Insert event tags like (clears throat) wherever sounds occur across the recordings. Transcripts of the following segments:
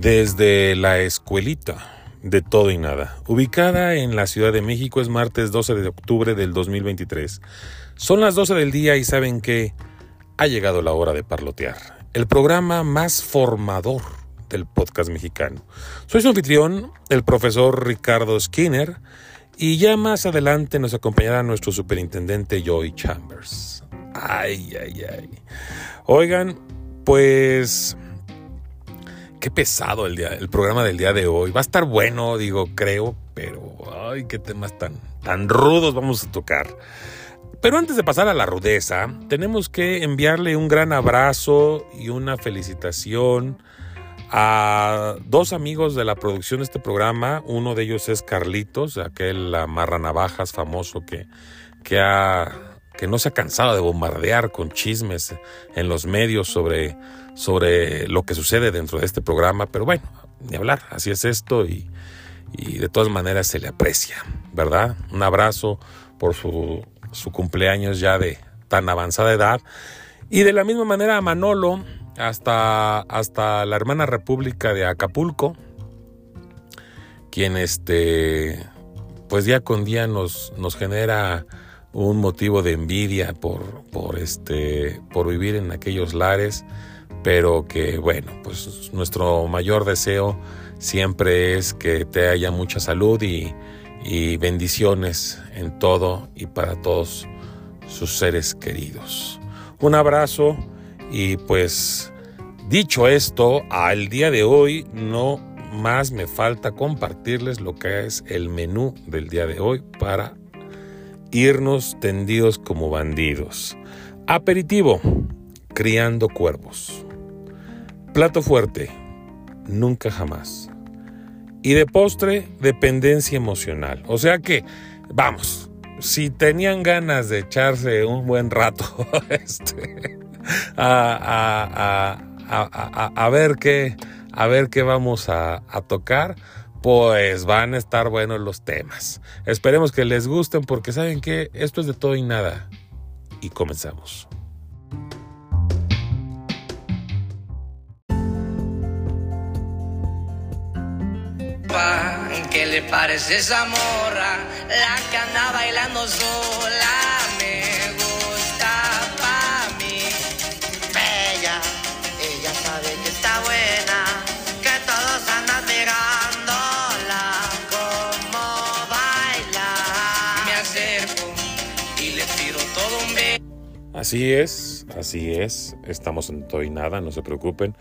Desde la escuelita de todo y nada. Ubicada en la Ciudad de México es martes 12 de octubre del 2023. Son las 12 del día y saben que ha llegado la hora de parlotear. El programa más formador del podcast mexicano. Soy su anfitrión, el profesor Ricardo Skinner, y ya más adelante nos acompañará nuestro superintendente Joy Chambers. Ay, ay, ay. Oigan, pues qué pesado el, día, el programa del día de hoy. Va a estar bueno, digo, creo, pero ay, qué temas tan, tan rudos vamos a tocar. Pero antes de pasar a la rudeza, tenemos que enviarle un gran abrazo y una felicitación a dos amigos de la producción de este programa. Uno de ellos es Carlitos, aquel navajas famoso que, que, ha, que no se ha cansado de bombardear con chismes en los medios sobre sobre lo que sucede dentro de este programa, pero bueno, ni hablar, así es esto y, de todas maneras se le aprecia, ¿verdad? Un abrazo por su, su cumpleaños ya de tan avanzada edad. Y de la misma manera a Manolo, hasta, hasta la hermana República de Acapulco, quien este, pues día con día nos, nos genera un motivo de envidia por, por, este, por vivir en aquellos lares pero que bueno, pues nuestro mayor deseo siempre es que te haya mucha salud y, bendiciones en todo y para todos sus seres queridos. Un abrazo y pues dicho esto, al día de hoy no más me falta compartirles lo que es el menú del día de hoy para irnos tendidos como bandidos. Aperitivo, criando cuervos. Plato fuerte, nunca jamás. Y de postre, dependencia emocional. O sea que, vamos, si tenían ganas de echarse un buen rato (laughs) este, a, ver qué, a ver qué vamos a, a tocar, pues van a estar buenos los temas. Esperemos que les gusten porque saben que esto es de todo y nada. Y comenzamos. ¿Qué le parece esa morra? La que anda bailando sola me gusta pa' mí. Bella, ella sabe que está buena, que todos andan mirándola como baila. Me acerco y le tiro todo un beso. Así es, así es. Estamos en todo y nada, no se preocupen.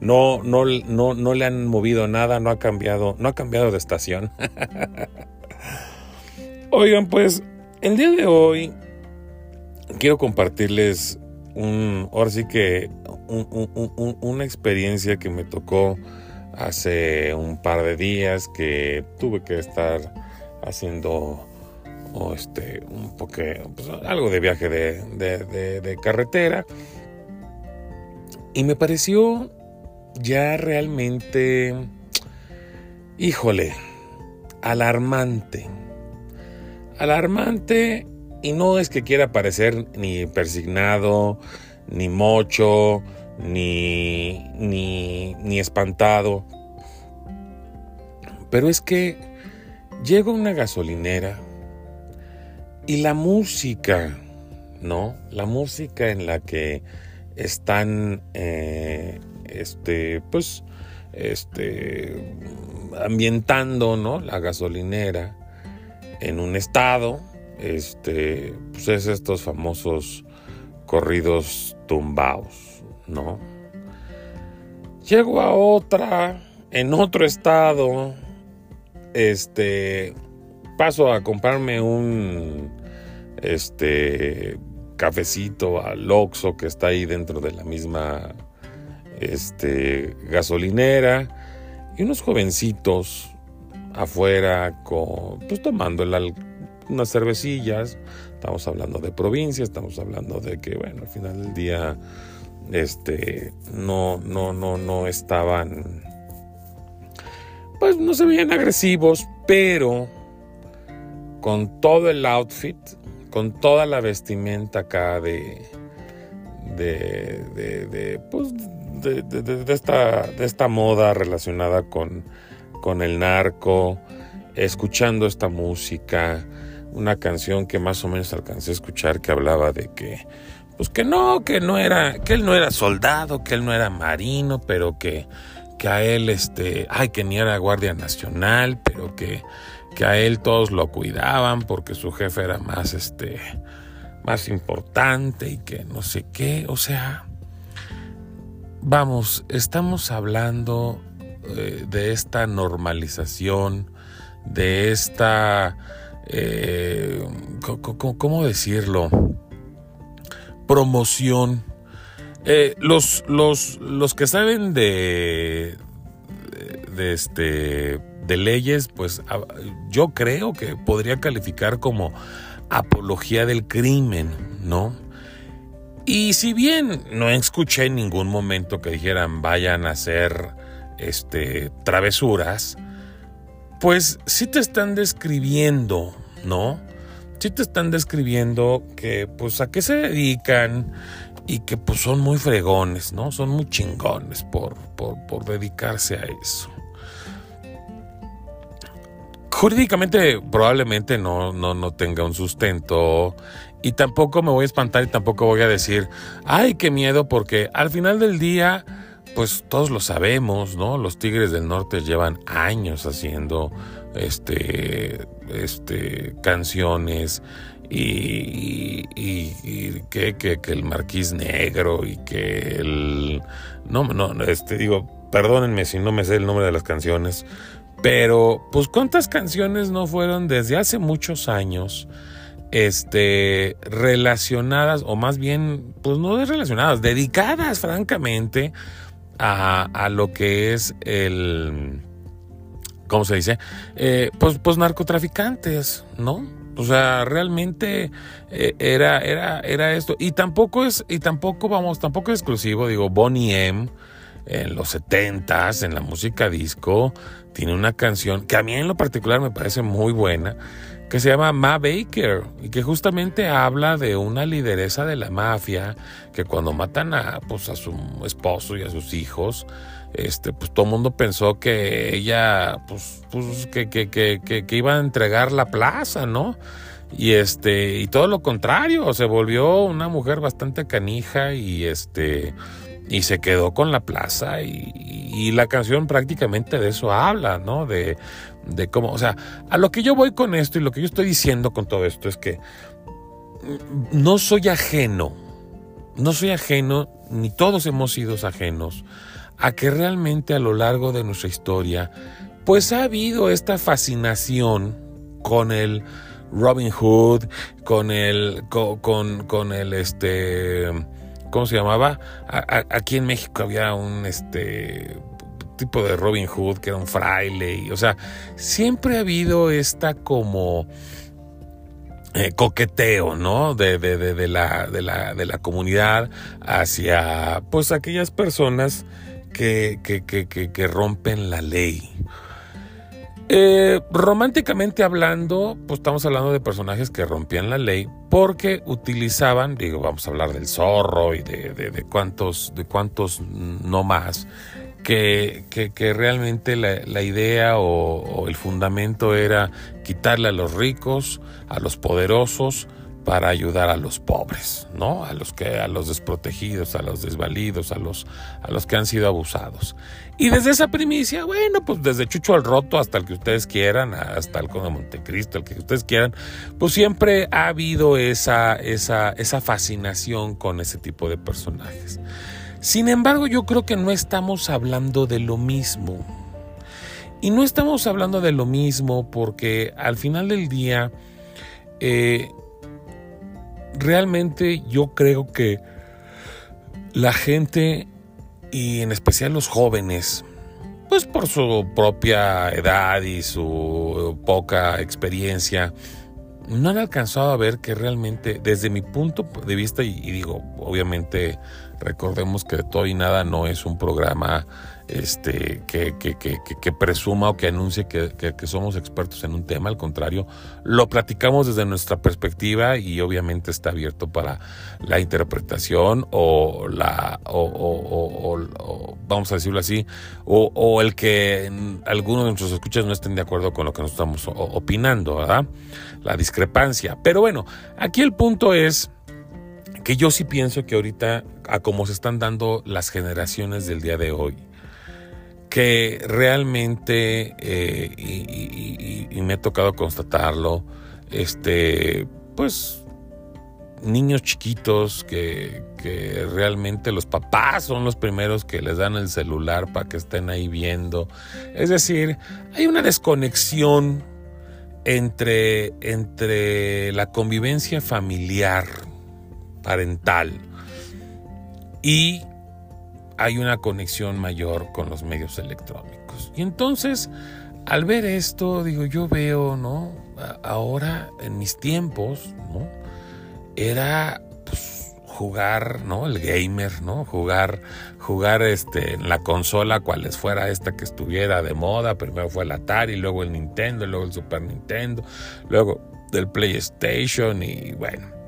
No, no, no, no le han movido nada, no ha cambiado, no ha cambiado de estación. (laughs) Oigan, pues el día de hoy quiero compartirles un, ahora sí que una experiencia que me tocó hace un par de días que tuve que estar haciendo este, un poco, pues, algo de viaje de, de carretera. Y me pareció ya realmente, híjole, alarmante. Alarmante y no es que quiera parecer ni persignado, ni mocho, ni, ni, ni espantado. Pero es que llega una gasolinera y la música, ¿no? La música en la que están eh, este, pues, este, ambientando, ¿no? La gasolinera en un estado, este, pues es estos famosos corridos tumbados, ¿no? Llego a otra, en otro estado, este, paso a comprarme un, este, cafecito al Oxxo que está ahí dentro de la misma este, gasolinera y unos jovencitos afuera con, pues tomando unas cervecillas. Estamos hablando de provincia, estamos hablando de que, bueno, al final del día, este, no, no, no, no estaban, pues no se veían agresivos, pero con todo el outfit, con toda la vestimenta acá de, de, de, de pues, de, esta, de esta moda relacionada con, con el narco, escuchando esta música, una canción que más o menos alcancé a escuchar que hablaba de que pues que no, que no era, que él no era soldado, que él no era marino, pero que, que a él, este, ay, que ni era guardia nacional, pero que, que a él todos lo cuidaban porque su jefe era más, este, más importante y que no sé qué, o sea, vamos, estamos hablando eh, de esta normalización, de esta, eh, ¿cómo decirlo? promoción. Eh, los, los, los que saben de, de, este, de leyes, pues yo creo que podría calificar como apología del crimen, ¿no? Y si bien no escuché en ningún momento que dijeran vayan a hacer este, travesuras, pues sí te están describiendo, ¿no? sí te están describiendo que pues a qué se dedican y que pues son muy fregones, ¿no? Son muy chingones por, por, dedicarse a eso. Jurídicamente probablemente no, no, no tenga un sustento y tampoco me voy a espantar y tampoco voy a decir, ay, qué miedo, porque al final del día, pues todos lo sabemos, ¿no? Los Tigres del Norte llevan años haciendo este, este, canciones y, que, que, el marquís negro y que el... No, no, este, digo, perdónenme si no me sé el nombre de las canciones, pero pues cuántas canciones no fueron desde hace muchos años este relacionadas o más bien pues no relacionadas dedicadas francamente a, a lo que es el ¿cómo se dice? Eh, pues, pues narcotraficantes, ¿no? O sea, realmente eh, era, era, era esto. Y tampoco es, y tampoco, vamos, tampoco es exclusivo, digo, Bonnie M en los setentas, en la música disco, tiene una canción que a mí en lo particular me parece muy buena, que se llama Ma Baker y que justamente habla de una lideresa de la mafia que cuando matan a, pues, a su esposo y a sus hijos, este, pues todo el mundo pensó que ella, pues, pues que, que, que, que, iba a entregar la plaza, ¿no? Y este, y todo lo contrario, se volvió una mujer bastante canija y este, y se quedó con la plaza y, y la canción prácticamente de eso habla, ¿no? De, de cómo, o sea, a lo que yo voy con esto y lo que yo estoy diciendo con todo esto es que no soy ajeno, no soy ajeno, ni todos hemos sido ajenos a que realmente a lo largo de nuestra historia, pues ha habido esta fascinación con el Robin Hood, con el, con, con, el, este, ¿cómo se llamaba? aquí en México había un, este, tipo de Robin Hood que era un fraile, o sea, siempre ha habido esta como... Eh, coqueteo, ¿no? De, de, de, la, de, la, de la comunidad hacia, pues, aquellas personas que, que, rompen la ley. Eh, románticamente hablando, pues estamos hablando de personajes que rompían la ley porque utilizaban, digo, vamos a hablar del zorro y de, de, de cuántos no más, que, que, realmente la, idea o, el fundamento era quitarle a los ricos, a los poderosos, para ayudar a los pobres, ¿no? A los que a los desprotegidos, a los desvalidos, a los a los que han sido abusados. Y desde esa primicia, bueno, pues desde Chucho al Roto hasta el que ustedes quieran, hasta el Conde de Montecristo, el que ustedes quieran, pues siempre ha habido esa esa esa fascinación con ese tipo de personajes. Sin embargo, yo creo que no estamos hablando de lo mismo. Y no estamos hablando de lo mismo porque al final del día eh, realmente yo creo que la gente y en especial los jóvenes, pues por su propia edad y su poca experiencia, no han alcanzado a ver que realmente, desde mi punto de vista, y, digo, obviamente recordemos que de todo y nada no es un programa este, que, que, que, que presuma o que anuncie que, somos expertos en un tema, al contrario, lo platicamos desde nuestra perspectiva y obviamente está abierto para la interpretación o la, o, vamos a decirlo así, o, el que algunos de nuestros escuchas no estén de acuerdo con lo que nos estamos opinando, ¿verdad? La discrepancia. Pero bueno, aquí el punto es que yo sí pienso que ahorita, a cómo se están dando las generaciones del día de hoy, que realmente, eh, y, me ha tocado constatarlo, este, pues, niños chiquitos que, que, realmente los papás son los primeros que les dan el celular para que estén ahí viendo. Es decir, hay una desconexión entre, entre la convivencia familiar, parental y hay una conexión mayor con los medios electrónicos. Y entonces, al ver esto, digo, yo veo, ¿no? Ahora, en mis tiempos, ¿no? Era pues, jugar, ¿no? El gamer, ¿no? Jugar, jugar este, en la consola, cuales fuera esta que estuviera de moda. Primero fue el Atari, luego el Nintendo, luego el Super Nintendo, luego del PlayStation y bueno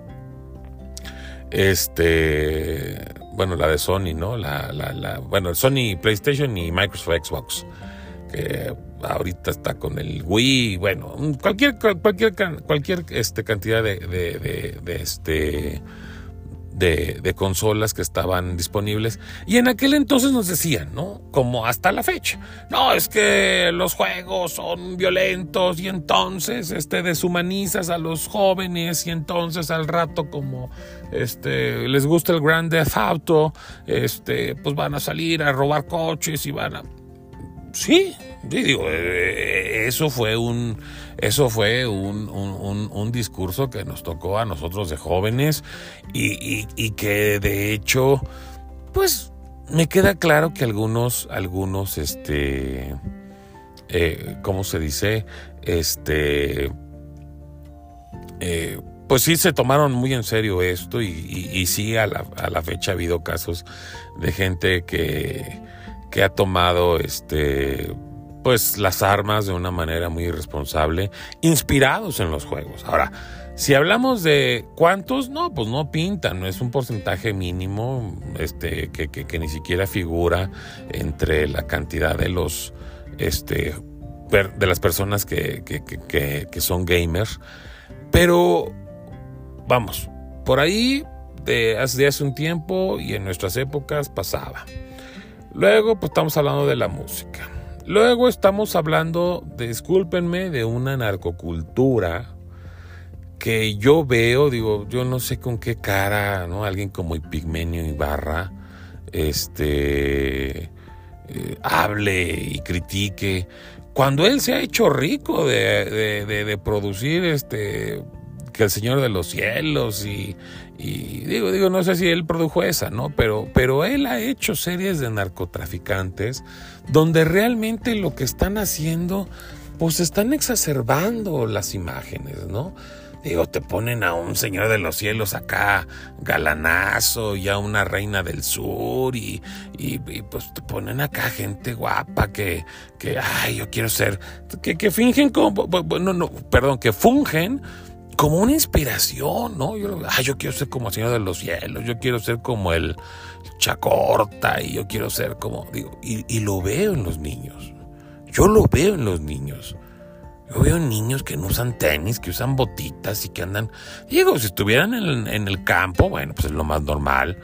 este, bueno, la de Sony, ¿no? La, la, la, bueno, Sony PlayStation y Microsoft Xbox, que ahorita está con el Wii, bueno, cualquier, cualquier, cualquier este, cantidad de, de, de este de, consolas que estaban disponibles. Y en aquel entonces nos decían, ¿no? Como hasta la fecha. No, es que los juegos son violentos y entonces este, deshumanizas a los jóvenes y entonces al rato como este, les gusta el Grand Theft Auto, este, pues van a salir a robar coches y van a... Sí, digo, eh, eso fue un eso fue un, discurso que nos tocó a nosotros de jóvenes y, que de hecho, pues me queda claro que algunos, algunos, este, eh, ¿cómo se dice? Este, eh, pues sí se tomaron muy en serio esto y, y, sí a la, a la, fecha ha habido casos de gente que, que ha tomado este pues las armas de una manera muy irresponsable, inspirados en los juegos. Ahora, si hablamos de cuántos, no, pues no pintan, no es un porcentaje mínimo, este, que, que, ni siquiera figura entre la cantidad de los, este, de las personas que, que son gamers. Pero, vamos, por ahí de hace, hace un tiempo y en nuestras épocas pasaba. Luego, pues estamos hablando de la música. Luego estamos hablando, discúlpenme, de una narcocultura que yo veo, digo, yo no sé con qué cara, ¿no? Alguien como Epigmenio Ibarra, este, eh, hable y critique, cuando él se ha hecho rico de, de producir, este, que el Señor de los Cielos y, y digo, digo, no sé si él produjo esa, ¿no? Pero, pero él ha hecho series de narcotraficantes donde realmente lo que están haciendo, pues están exacerbando las imágenes, ¿no? Digo, te ponen a un señor de los cielos acá, galanazo, y a una reina del sur, y, y, pues te ponen acá gente guapa que, que, ay, yo quiero ser, que, que fingen como, no, no, perdón, que fungen como una inspiración, ¿no? Yo, ah, yo quiero ser como el Señor de los Cielos, yo quiero ser como el Chacorta y yo quiero ser como, digo, y, lo veo en los niños. Yo lo veo en los niños. Yo veo niños que no usan tenis, que usan botitas y que andan, digo, si estuvieran en, en el campo, bueno, pues es lo más normal.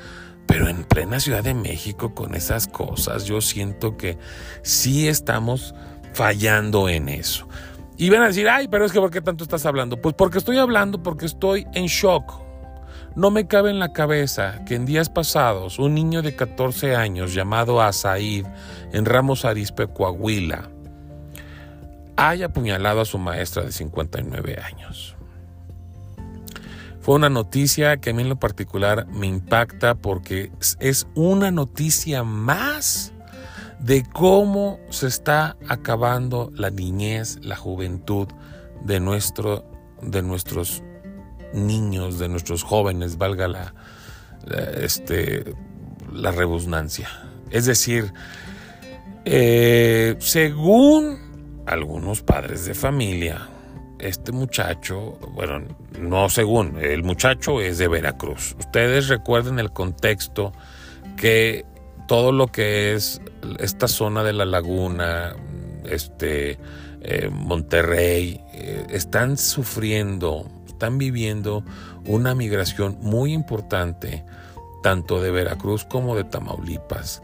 Pero en plena Ciudad de México con esas cosas, yo siento que sí estamos fallando en eso. Y van a decir, ay, pero es que ¿por qué tanto estás hablando? Pues porque estoy hablando, porque estoy en shock. No me cabe en la cabeza que en días pasados un niño de 14 años llamado Asaid en Ramos Arispe, Coahuila, haya apuñalado a su maestra de 59 años. Fue una noticia que a mí en lo particular me impacta porque es una noticia más de cómo se está acabando la niñez, la juventud de, nuestro, de nuestros niños, de nuestros jóvenes, valga la, este, la. Es decir, Eh, según algunos padres de familia, este muchacho, bueno, no según, el muchacho es de Veracruz. Ustedes recuerden el contexto que todo lo que es esta zona de la laguna, este, eh, Monterrey, eh, están sufriendo, están viviendo una migración muy importante, tanto de Veracruz como de Tamaulipas.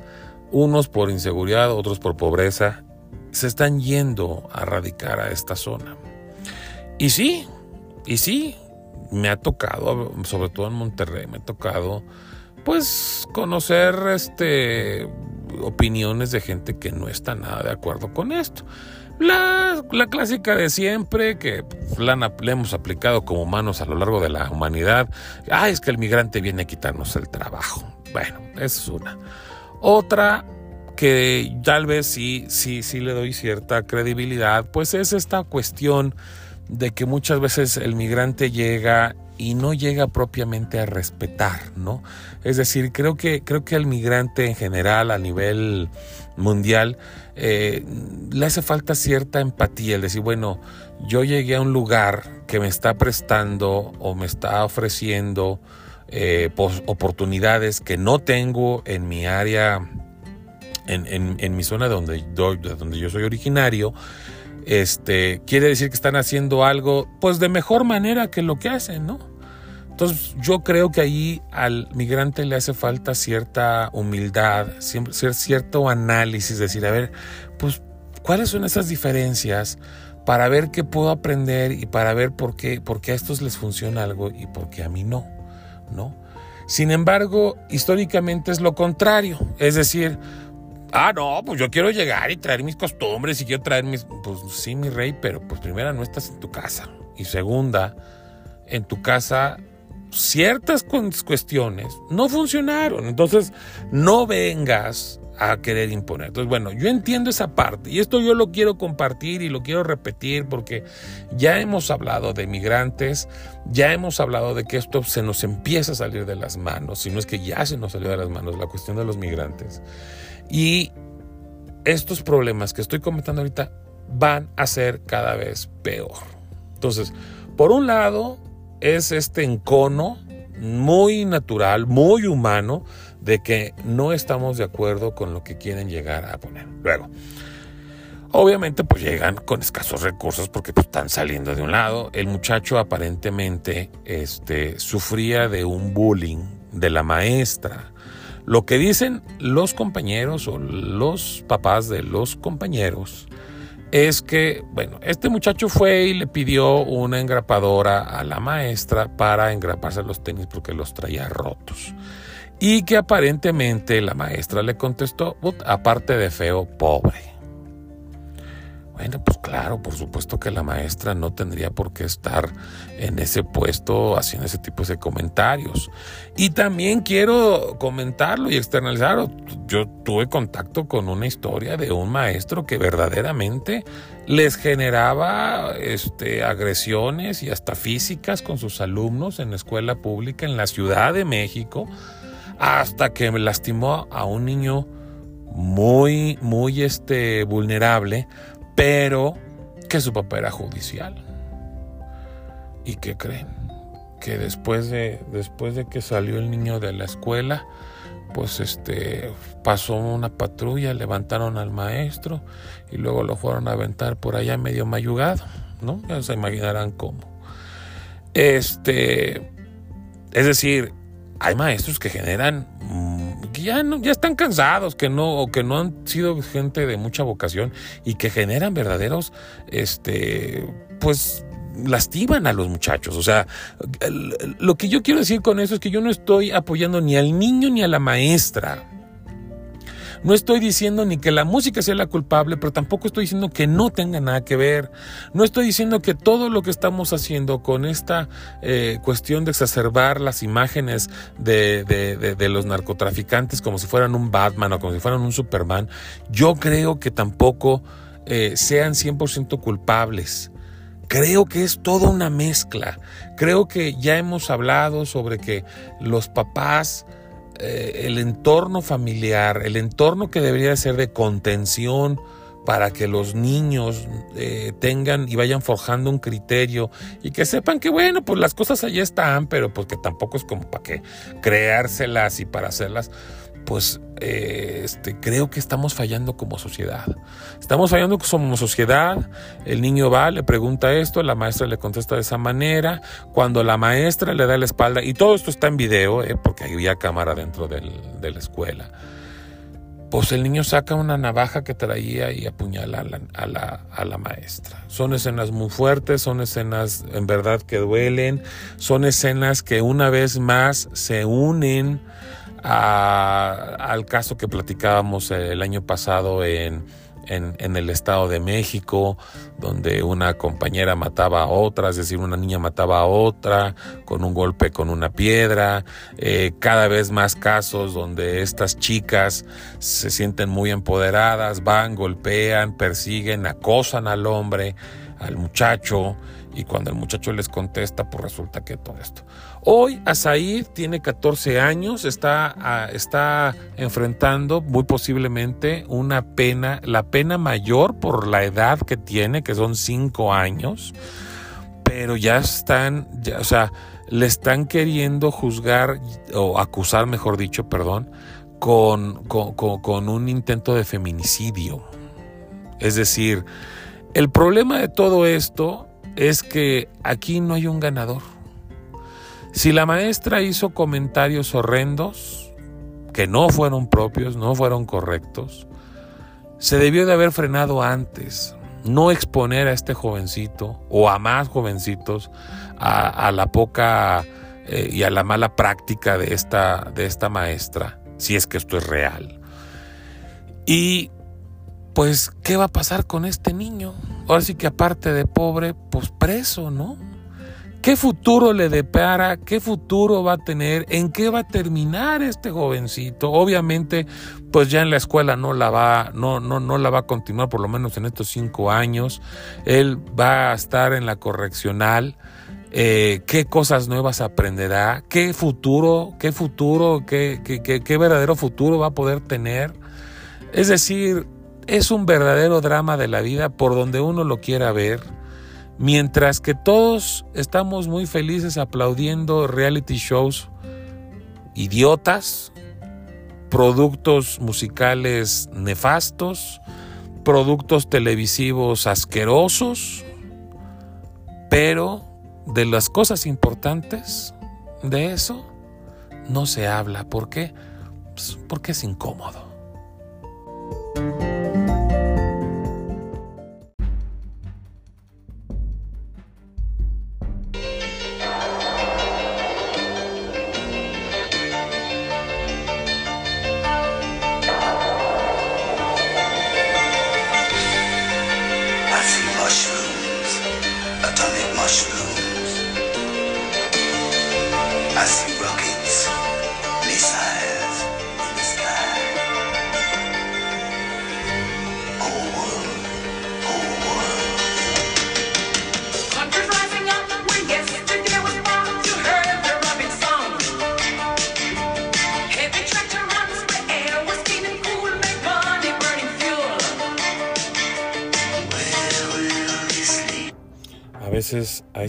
Unos por inseguridad, otros por pobreza, se están yendo a radicar a esta zona. Y sí, y sí, me ha tocado, sobre todo en Monterrey, me ha tocado pues conocer este opiniones de gente que no está nada de acuerdo con esto. La, clásica de siempre, que la, la, hemos aplicado como humanos a lo largo de la humanidad. Ah, es que el migrante viene a quitarnos el trabajo. Bueno, esa es una. Otra que tal vez sí, sí, sí le doy cierta credibilidad, pues es esta cuestión de que muchas veces el migrante llega y no llega propiamente a respetar, ¿no? Es decir, creo que, creo que al migrante en general, a nivel mundial, eh, le hace falta cierta empatía, el decir, bueno, yo llegué a un lugar que me está prestando o me está ofreciendo eh, oportunidades que no tengo en mi área, en, en mi zona donde, donde yo soy originario, este, quiere decir que están haciendo algo pues de mejor manera que lo que hacen, ¿no? Entonces yo creo que ahí al migrante le hace falta cierta humildad, cierto análisis, decir, a ver, pues, ¿cuáles son esas diferencias? Para ver qué puedo aprender y para ver por qué, por qué a estos les funciona algo y por qué a mí no, ¿no? Sin embargo, históricamente es lo contrario, es decir, Ah, no, pues yo quiero llegar y traer mis costumbres y quiero traer mis... Pues sí, mi rey, pero pues primera no estás en tu casa. Y segunda, en tu casa ciertas cuestiones no funcionaron. Entonces, no vengas a querer imponer. Entonces, bueno, yo entiendo esa parte y esto yo lo quiero compartir y lo quiero repetir porque ya hemos hablado de migrantes, ya hemos hablado de que esto se nos empieza a salir de las manos, si no es que ya se nos salió de las manos la cuestión de los migrantes. Y estos problemas que estoy comentando ahorita van a ser cada vez peor. Entonces, por un lado, es este encono muy natural, muy humano, de que no estamos de acuerdo con lo que quieren llegar a poner. Luego, obviamente, pues llegan con escasos recursos porque pues, están saliendo de un lado. El muchacho aparentemente este, sufría de un bullying de la maestra lo que dicen los compañeros o los papás de los compañeros es que, bueno, este muchacho fue y le pidió una engrapadora a la maestra para engraparse los tenis porque los traía rotos. Y que aparentemente la maestra le contestó, aparte de feo, pobre. Bueno, pues claro, por supuesto que la maestra no tendría por qué estar en ese puesto haciendo ese tipo de comentarios. Y también quiero comentarlo y externalizarlo. Yo tuve contacto con una historia de un maestro que verdaderamente les generaba este, agresiones y hasta físicas con sus alumnos en la escuela pública en la Ciudad de México, hasta que lastimó a un niño muy, muy este, vulnerable pero que su papá era judicial. ¿Y qué creen? Que después de, después de que salió el niño de la escuela, pues este pasó una patrulla, levantaron al maestro y luego lo fueron a aventar por allá medio mayugado, ¿no? Ya se imaginarán cómo. Este, es decir, hay maestros que generan ya, no, ya están cansados, que no, o que no han sido gente de mucha vocación y que generan verdaderos, este, pues lastiman a los muchachos. O sea, lo que yo quiero decir con eso es que yo no estoy apoyando ni al niño ni a la maestra. No estoy diciendo ni que la música sea la culpable, pero tampoco estoy diciendo que no tenga nada que ver. No estoy diciendo que todo lo que estamos haciendo con esta eh, cuestión de exacerbar las imágenes de, los narcotraficantes como si fueran un Batman o como si fueran un Superman, yo creo que tampoco eh, sean 100% culpables. Creo que es toda una mezcla. Creo que ya hemos hablado sobre que los papás eh, el entorno familiar, el entorno que debería ser de contención para que los niños eh, tengan y vayan forjando un criterio y que sepan que bueno, pues las cosas allí están, pero pues que tampoco es como para que creárselas y para hacerlas pues eh, este, creo que estamos fallando como sociedad. Estamos fallando como sociedad. El niño va, le pregunta esto, la maestra le contesta de esa manera. Cuando la maestra le da la espalda, y todo esto está en video, eh, porque había cámara dentro de la escuela. Pues el niño saca una navaja que traía y apuñala a la, a la maestra. Son escenas muy fuertes, son escenas en verdad que duelen, son escenas que una vez más se unen al caso que platicábamos el año pasado en, en, el Estado de México, donde una compañera mataba a otra, es decir, una niña mataba a otra con un golpe con una piedra, eh, cada vez más casos donde estas chicas se sienten muy empoderadas, van, golpean, persiguen, acosan al hombre, al muchacho, y cuando el muchacho les contesta, pues resulta que todo esto. Hoy Asaid tiene 14 años, está, ah, está enfrentando muy posiblemente una pena, la pena mayor por la edad que tiene, que son 5 años, pero ya están, o sea, le están queriendo juzgar o acusar, mejor dicho, perdón, con, con un intento de feminicidio. Es decir, el problema de todo esto es que aquí no hay un ganador. Si la maestra hizo comentarios horrendos, que no fueron propios, no fueron correctos, se debió de haber frenado antes, no exponer a este jovencito o a más jovencitos a, la poca eh, y a la mala práctica de esta, de esta maestra, si es que esto es real. Y pues, ¿qué va a pasar con este niño? Ahora sí que aparte de pobre, pues preso, ¿no? ¿Qué futuro le depara? ¿Qué futuro va a tener? ¿En qué va a terminar este jovencito? Obviamente, pues ya en la escuela no la va, no, no, no la va a continuar, por lo menos en estos cinco años. Él va a estar en la correccional. Eh, qué cosas nuevas aprenderá, qué futuro, qué futuro, qué, qué, qué verdadero futuro va a poder tener. Es decir, es un verdadero drama de la vida por donde uno lo quiera ver Mientras que todos estamos muy felices aplaudiendo reality shows idiotas, productos musicales nefastos, productos televisivos asquerosos, pero de las cosas importantes de eso no se habla. ¿Por qué? Pues porque es incómodo.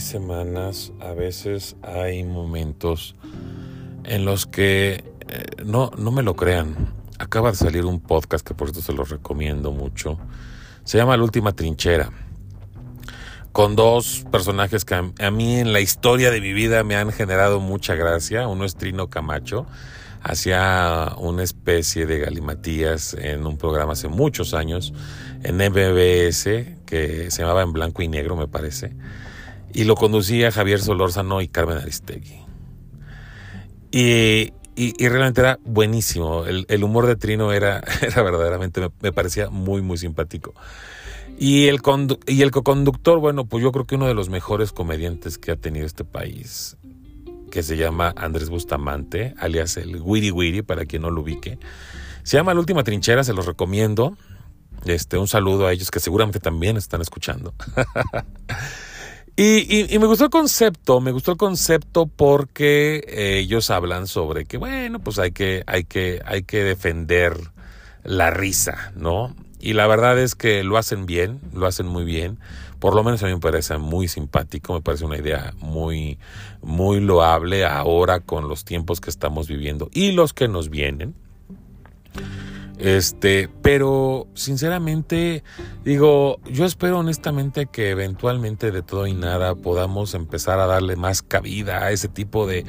Semanas, a veces hay momentos en los que eh, no, no me lo crean. Acaba de salir un podcast que por esto se los recomiendo mucho. Se llama La Última Trinchera. Con dos personajes que a, mí en la historia de mi vida me han generado mucha gracia. Uno es Trino Camacho. Hacía una especie de galimatías en un programa hace muchos años en MBS que se llamaba En Blanco y Negro, me parece y lo conducía Javier Solórzano y Carmen Aristegui. Y, y, realmente era buenísimo. El, humor de Trino era, (laughs) era verdaderamente, me, parecía muy, muy simpático. Y el, y el co-conductor, bueno, pues yo creo que uno de los mejores comediantes que ha tenido este país, que se llama Andrés Bustamante, alias el Wiri Wiri, para quien no lo ubique. Se llama La Última Trinchera, se los recomiendo. Este, un saludo a ellos que seguramente también están escuchando. (laughs) Y, me gustó el concepto, me gustó el concepto porque eh, ellos hablan sobre que, bueno, pues hay que, hay que, hay que defender la risa, ¿no? Y la verdad es que lo hacen bien, lo hacen muy bien. Por lo menos a mí me parece muy simpático, me parece una idea muy, muy loable ahora con los tiempos que estamos viviendo y los que nos vienen. Este, pero sinceramente digo, yo espero honestamente que eventualmente de todo y nada podamos empezar a darle más cabida a ese tipo de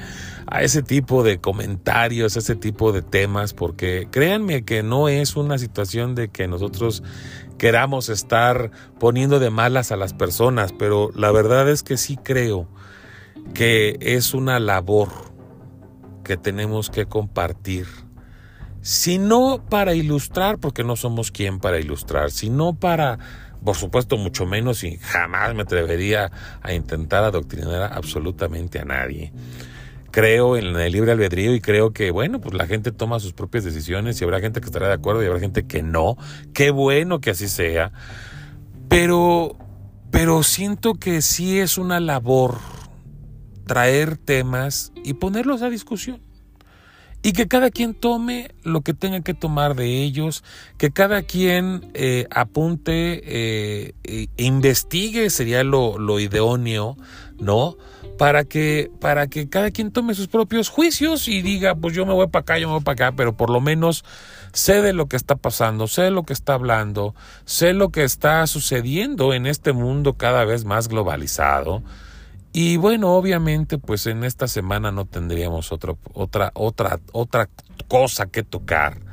a ese tipo de comentarios, a ese tipo de temas porque créanme que no es una situación de que nosotros queramos estar poniendo de malas a las personas, pero la verdad es que sí creo que es una labor que tenemos que compartir sino para ilustrar, porque no somos quien para ilustrar, sino para, por supuesto, mucho menos y jamás me atrevería a intentar adoctrinar absolutamente a nadie. Creo en el libre albedrío y creo que, bueno, pues la gente toma sus propias decisiones y habrá gente que estará de acuerdo y habrá gente que no. Qué bueno que así sea. Pero, pero siento que sí es una labor traer temas y ponerlos a discusión y que cada quien tome lo que tenga que tomar de ellos, que cada quien eh, apunte eh, e investigue, sería lo, lo idóneo, ¿no? Para que, para que cada quien tome sus propios juicios y diga, pues yo me voy para acá, yo me voy para acá, pero por lo menos sé de lo que está pasando, sé de lo que está hablando, sé lo que está sucediendo en este mundo cada vez más globalizado y bueno, obviamente, pues en esta semana no tendríamos otra, otra, otra, otra cosa que tocar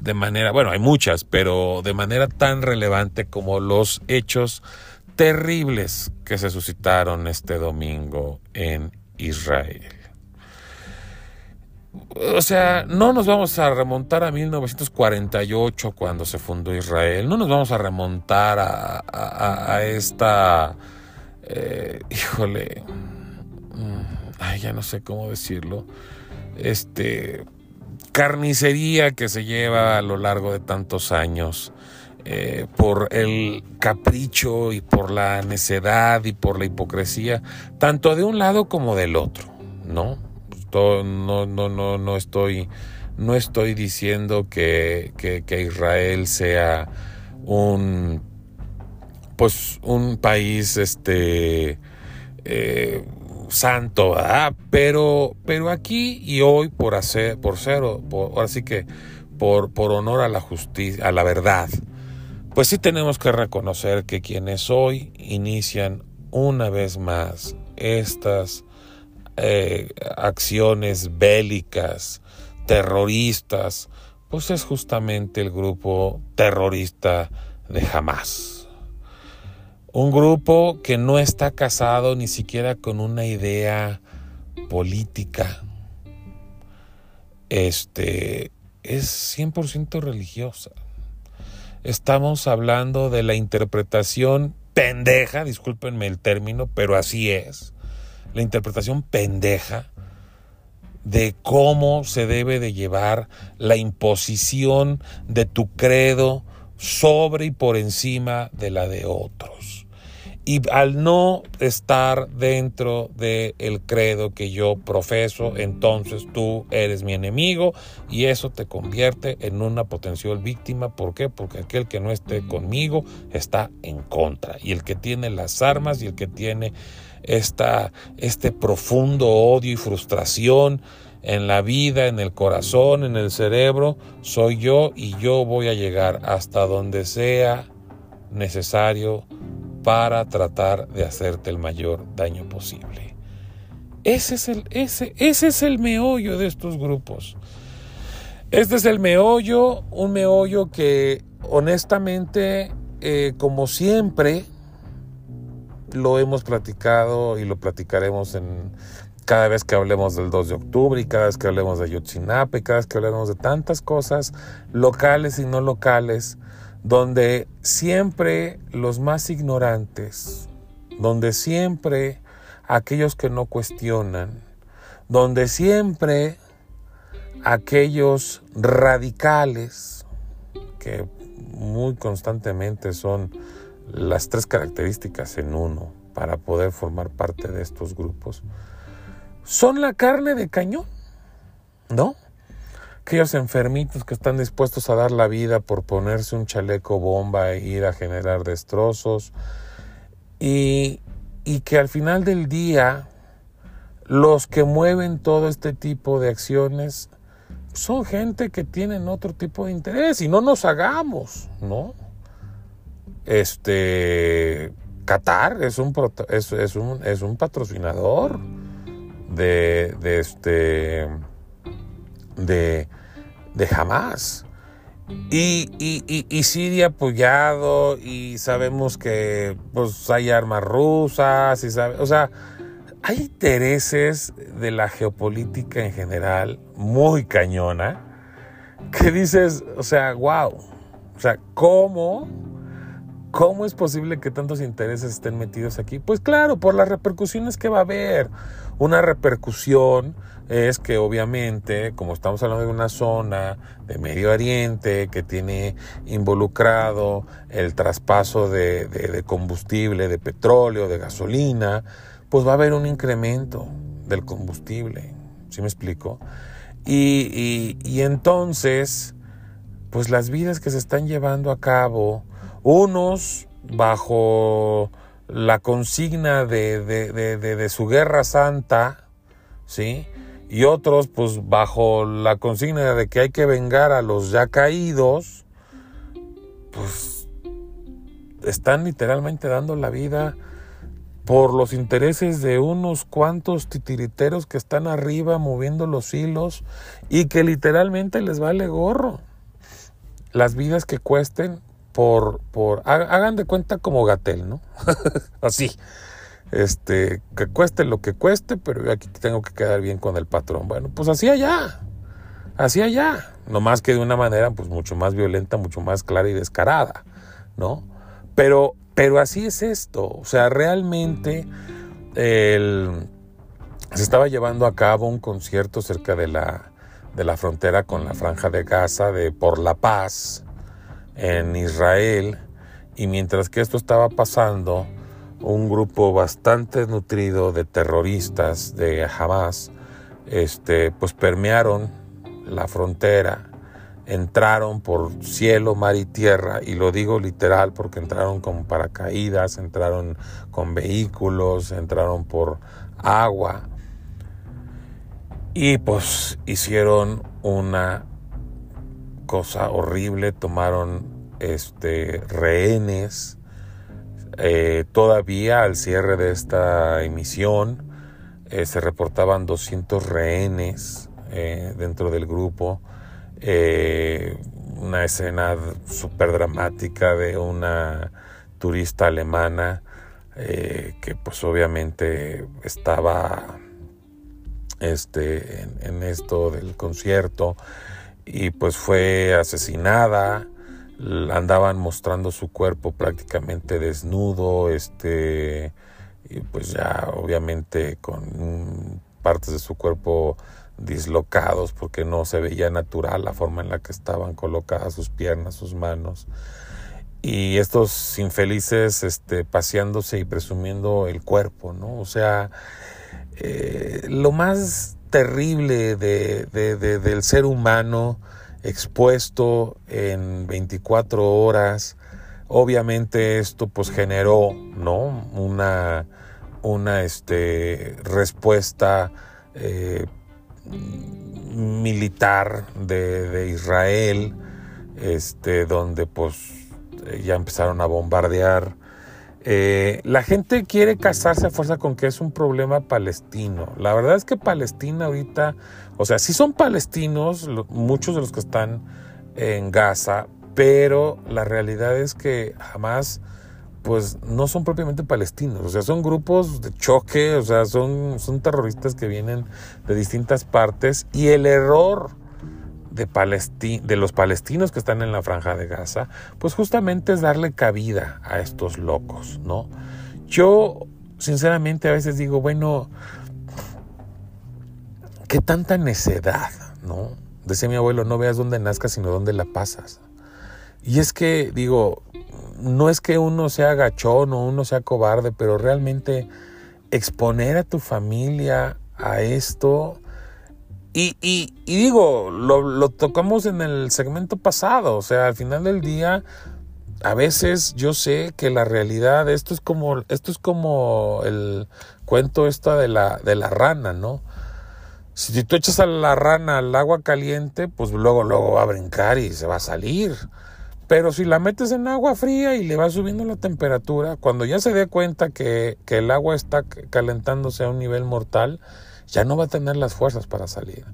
de manera, bueno, hay muchas, pero de manera tan relevante como los hechos terribles que se suscitaron este domingo en Israel. O sea, no nos vamos a remontar a 1948 cuando se fundó Israel, no nos vamos a remontar a, a esta eh, híjole, mm, ay, ya no sé cómo decirlo, este, carnicería que se lleva a lo largo de tantos años. Eh, por el capricho y por la necedad y por la hipocresía, tanto de un lado como del otro, ¿no? No, no, no, no estoy, no estoy diciendo que, que Israel sea un pues un país este eh, santo, Pero, pero aquí y hoy por hacer, por ser, por, ahora sí que por, por honor a la justicia, a la verdad, pues sí tenemos que reconocer que quienes hoy inician una vez más estas eh, acciones bélicas, terroristas, pues es justamente el grupo terrorista de Hamas. Un grupo que no está casado ni siquiera con una idea política. Este es 100% religiosa. Estamos hablando de la interpretación pendeja, discúlpenme el término, pero así es. La interpretación pendeja de cómo se debe de llevar la imposición de tu credo sobre y por encima de la de otros. Y al no estar dentro del el credo que yo profeso, entonces tú eres mi enemigo y eso te convierte en una potencial víctima. ¿Por qué? Porque aquel que no esté conmigo está en contra. Y el que tiene las armas y el que tiene esta, este profundo odio y frustración en la vida, en el corazón, en el cerebro, soy yo y yo voy a llegar hasta donde sea necesario para tratar de hacerte el mayor daño posible. Ese es el, ese, ese es el meollo de estos grupos. Este es el meollo, un meollo que honestamente, eh, como siempre, lo hemos platicado y lo platicaremos en cada vez que hablemos del 2 de octubre y cada vez que hablemos de Yotzinapa cada vez que hablemos de tantas cosas locales y no locales donde siempre los más ignorantes, donde siempre aquellos que no cuestionan, donde siempre aquellos radicales, que muy constantemente son las tres características en uno, para poder formar parte de estos grupos, son la carne de cañón, ¿no? Aquellos enfermitos que están dispuestos a dar la vida por ponerse un chaleco bomba e ir a generar destrozos y, y que al final del día los que mueven todo este tipo de acciones son gente que tienen otro tipo de interés y no nos hagamos, ¿no? Este Qatar es un, es, es un, es un patrocinador de, de este de, de Hamas. Y, y, y, Siria apoyado y sabemos que pues hay armas rusas y sabe, o sea, hay intereses de la geopolítica en general muy cañona que dices, o sea, wow, o sea, ¿cómo? ¿Cómo es posible que tantos intereses estén metidos aquí? Pues claro, por las repercusiones que va a haber. Una repercusión es que obviamente, como estamos hablando de una zona de Medio Oriente que tiene involucrado el traspaso de, combustible, de petróleo, de gasolina, pues va a haber un incremento del combustible. ¿Sí me explico? Y, entonces, pues las vidas que se están llevando a cabo, unos bajo la consigna de, de, de, de, su guerra santa, ¿sí? Y otros, pues bajo la consigna de que hay que vengar a los ya caídos, pues están literalmente dando la vida por los intereses de unos cuantos titiriteros que están arriba moviendo los hilos y que literalmente les vale gorro. Las vidas que cuesten por, por, hagan de cuenta como Gatel, ¿no? (laughs) Así. Este, que cueste lo que cueste, pero aquí tengo que quedar bien con el patrón. Bueno, pues así allá. Así allá. No más que de una manera, pues mucho más violenta, mucho más clara y descarada, ¿no? Pero pero así es esto, o sea, realmente se estaba llevando a cabo un concierto cerca de la, de la frontera con la franja de Gaza de Por la Paz en Israel y mientras que esto estaba pasando, un grupo bastante nutrido de terroristas de Hamas, este, pues permearon la frontera entraron por cielo, mar y tierra, y lo digo literal porque entraron con paracaídas, entraron con vehículos, entraron por agua, y pues hicieron una cosa horrible, tomaron este, rehenes, eh, todavía al cierre de esta emisión eh, se reportaban 200 rehenes eh, dentro del grupo, una escena súper dramática de una turista alemana que pues obviamente estaba este, en, esto del concierto y pues fue asesinada andaban mostrando su cuerpo prácticamente desnudo este y pues ya obviamente con partes de su cuerpo dislocados porque no se veía natural la forma en la que estaban colocadas sus piernas, sus manos. Y estos infelices este, paseándose y presumiendo el cuerpo, ¿no? O sea, eh, lo más terrible de, del ser humano expuesto en 24 horas, obviamente esto pues generó, ¿no? Una, una este, respuesta eh, militar de, Israel, este, donde pues ya empezaron a bombardear. Eh, la gente quiere casarse a fuerza con que es un problema palestino. La verdad es que Palestina ahorita, o sea, sí son palestinos, muchos de los que están en Gaza, pero la realidad es que jamás pues no son propiamente palestinos, o sea, son grupos de choque, o sea, son, son terroristas que vienen de distintas partes y el error de, de los palestinos que están en la franja de Gaza, pues justamente es darle cabida a estos locos, ¿no? Yo, sinceramente, a veces digo, bueno, qué tanta necedad, ¿no? Decía mi abuelo, no veas dónde nazcas, sino dónde la pasas. Y es que, digo, no es que uno sea gachón o uno sea cobarde, pero realmente exponer a tu familia a esto. Y, y, y digo, lo, lo, tocamos en el segmento pasado, o sea, al final del día, a veces yo sé que la realidad, esto es como, esto es como el cuento esta de la, de la rana, ¿no? Si tú echas a la rana al agua caliente, pues luego, luego va a brincar y se va a salir. Pero si la metes en agua fría y le va subiendo la temperatura, cuando ya se dé cuenta que, que, el agua está calentándose a un nivel mortal, ya no va a tener las fuerzas para salir.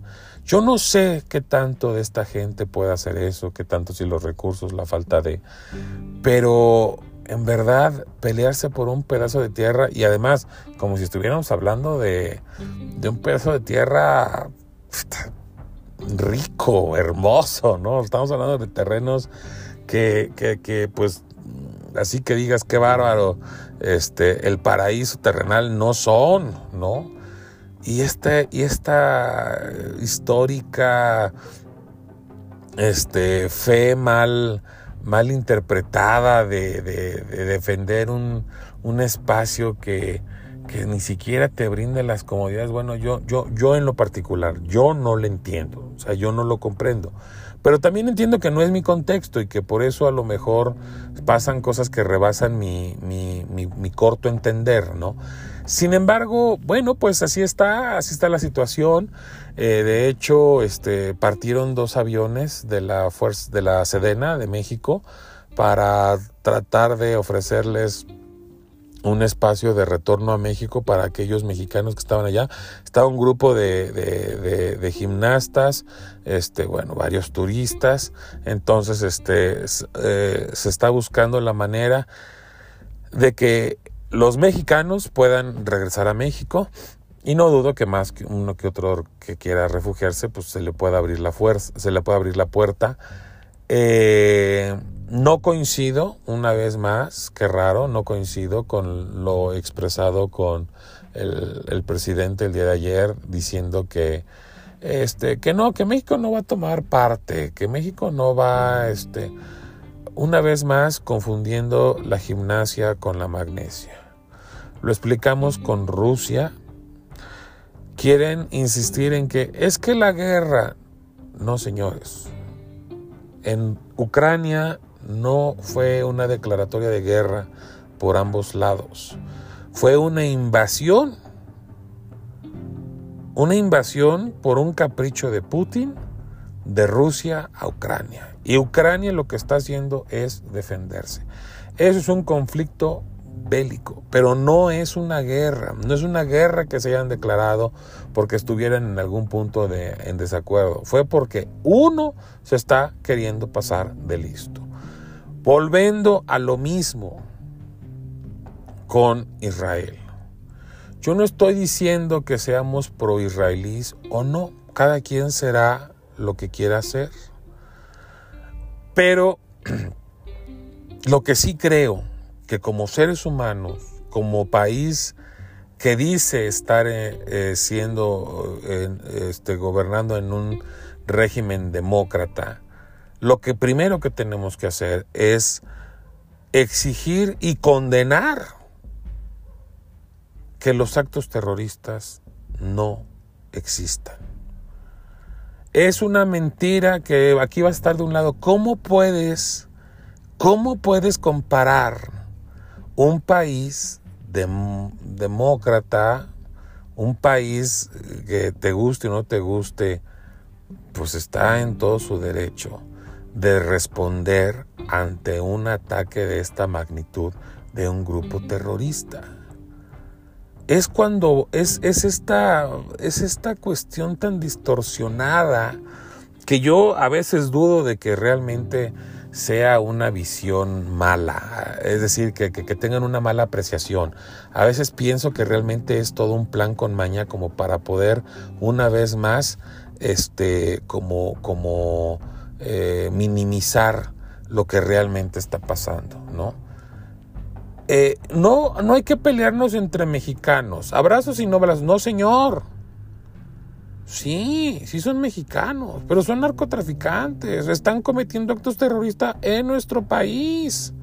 Yo no sé qué tanto de esta gente puede hacer eso, qué tanto si los recursos, la falta de... Pero en verdad, pelearse por un pedazo de tierra y además, como si estuviéramos hablando de, de un pedazo de tierra rico, hermoso, ¿no? Estamos hablando de terrenos que, que, que pues así que digas qué bárbaro, este, el paraíso terrenal no son, ¿no? Y, este, y esta histórica este, fe mal, mal interpretada de, de, de defender un, un espacio que, que, ni siquiera te brinde las comodidades. Bueno, yo, yo, yo en lo particular, yo no lo entiendo, o sea, yo no lo comprendo. Pero también entiendo que no es mi contexto y que por eso a lo mejor pasan cosas que rebasan mi, mi, mi, corto entender, ¿no? Sin embargo, bueno, pues así está, así está la situación. Eh, de hecho, este, partieron dos aviones de la fuerza, de la Sedena de México para tratar de ofrecerles un espacio de retorno a México para aquellos mexicanos que estaban allá. Estaba un grupo de, gimnastas, este, bueno, varios turistas. Entonces, este, eh, se está buscando la manera de que los mexicanos puedan regresar a México. Y no dudo que más que uno que otro que quiera refugiarse, pues se le pueda abrir la fuerza, se le pueda abrir la puerta. Eh, no coincido, una vez más, qué raro, no coincido con lo expresado con el, presidente el día de ayer diciendo que este que no, que México no va a tomar parte, que México no va este una vez más confundiendo la gimnasia con la magnesia. Lo explicamos con Rusia. Quieren insistir en que es que la guerra, no señores. En Ucrania no fue una declaratoria de guerra por ambos lados. Fue una invasión. Una invasión por un capricho de Putin de Rusia a Ucrania. Y Ucrania lo que está haciendo es defenderse. Eso es un conflicto bélico, pero no es una guerra, no es una guerra que se hayan declarado porque estuvieran en algún punto de, en desacuerdo, fue porque uno se está queriendo pasar de listo. Volviendo a lo mismo con Israel. Yo no estoy diciendo que seamos pro-israelíes o no. Cada quien será lo que quiera hacer. Pero (clears throat) lo que sí creo que como seres humanos, como país que dice estar eh, eh, siendo, este, gobernando en un régimen demócrata, lo que primero que tenemos que hacer es exigir y condenar que los actos terroristas no existan. Es una mentira que aquí va a estar de un lado. ¿Cómo puedes, cómo puedes comparar un país demócrata, un país que te guste o no te guste, pues está en todo su derecho de responder ante un ataque de esta magnitud de un grupo terrorista. Es cuando es, es, esta, es esta cuestión tan distorsionada que yo a veces dudo de que realmente sea una visión mala, es decir, que, que, tengan una mala apreciación. A veces pienso que realmente es todo un plan con maña como para poder una vez más, este, como, como, eh, minimizar lo que realmente está pasando, ¿no? Eh, no, no hay que pelearnos entre mexicanos. Abrazos y no. No, señor. Sí, sí son mexicanos, pero son narcotraficantes. Están cometiendo actos terroristas en nuestro país.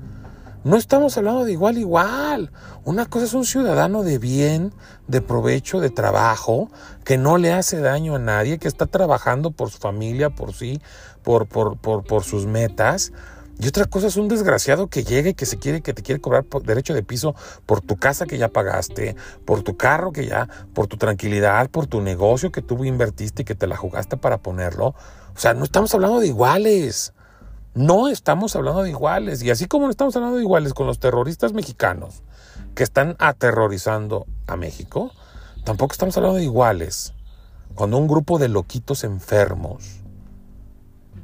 No estamos hablando de igual igual. Una cosa es un ciudadano de bien, de provecho, de trabajo, que no le hace daño a nadie, que está trabajando por su familia, por sí, por, por, por, por sus metas. Y otra cosa es un desgraciado que llega y que se quiere, que te quiere cobrar derecho de piso por tu casa que ya pagaste, por tu carro que ya, por tu tranquilidad, por tu negocio que tú invertiste y que te la jugaste para ponerlo. O sea, no estamos hablando de iguales. No estamos hablando de iguales. Y así como no estamos hablando de iguales con los terroristas mexicanos que están aterrorizando a México, tampoco estamos hablando de iguales cuando un grupo de loquitos enfermos,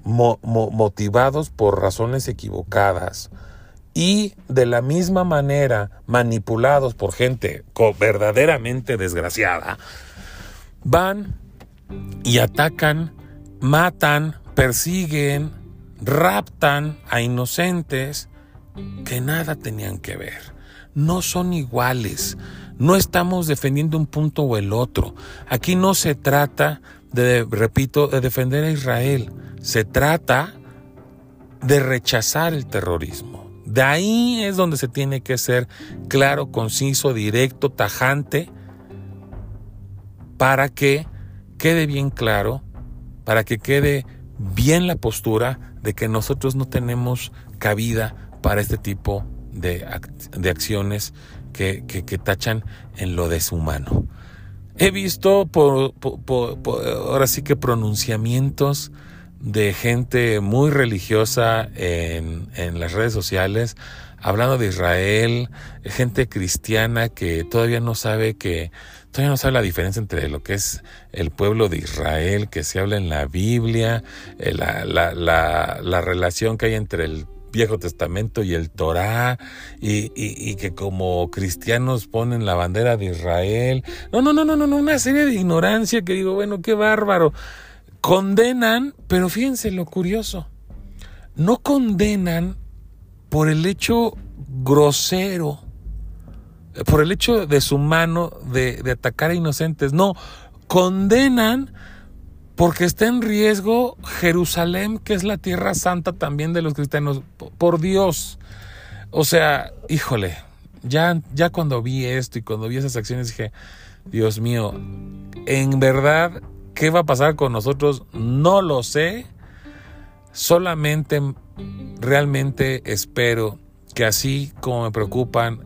motivados por razones equivocadas y de la misma manera manipulados por gente verdaderamente desgraciada, van y atacan, matan, persiguen, raptan a inocentes que nada tenían que ver. No son iguales. No estamos defendiendo un punto o el otro. Aquí no se trata de, repito, de defender a Israel. Se trata de rechazar el terrorismo. De ahí es donde se tiene que ser claro, conciso, directo, tajante, para que quede bien claro, para que quede bien la postura de que nosotros no tenemos cabida para este tipo de, de acciones que, que, tachan en lo deshumano. He visto ahora sí que pronunciamientos de gente muy religiosa en, en las redes sociales hablando de Israel, gente cristiana que todavía no sabe que todavía no sabe la diferencia entre lo que es el pueblo de Israel, que se habla en la Biblia, eh, la, la relación que hay entre el Viejo Testamento y el Torá, y, y, que como cristianos ponen la bandera de Israel. No, no, no, no, no, una serie de ignorancia que digo, bueno, qué bárbaro. Condenan, pero fíjense lo curioso, no condenan por el hecho grosero, por el hecho de su mano de, atacar a inocentes. No, condenan porque está en riesgo Jerusalén, que es la tierra santa también de los cristianos. Por Dios. O sea, híjole, ya, ya cuando vi esto y cuando vi esas acciones dije, Dios mío, en verdad, ¿qué va a pasar con nosotros? No lo sé. Solamente realmente espero que así como me preocupan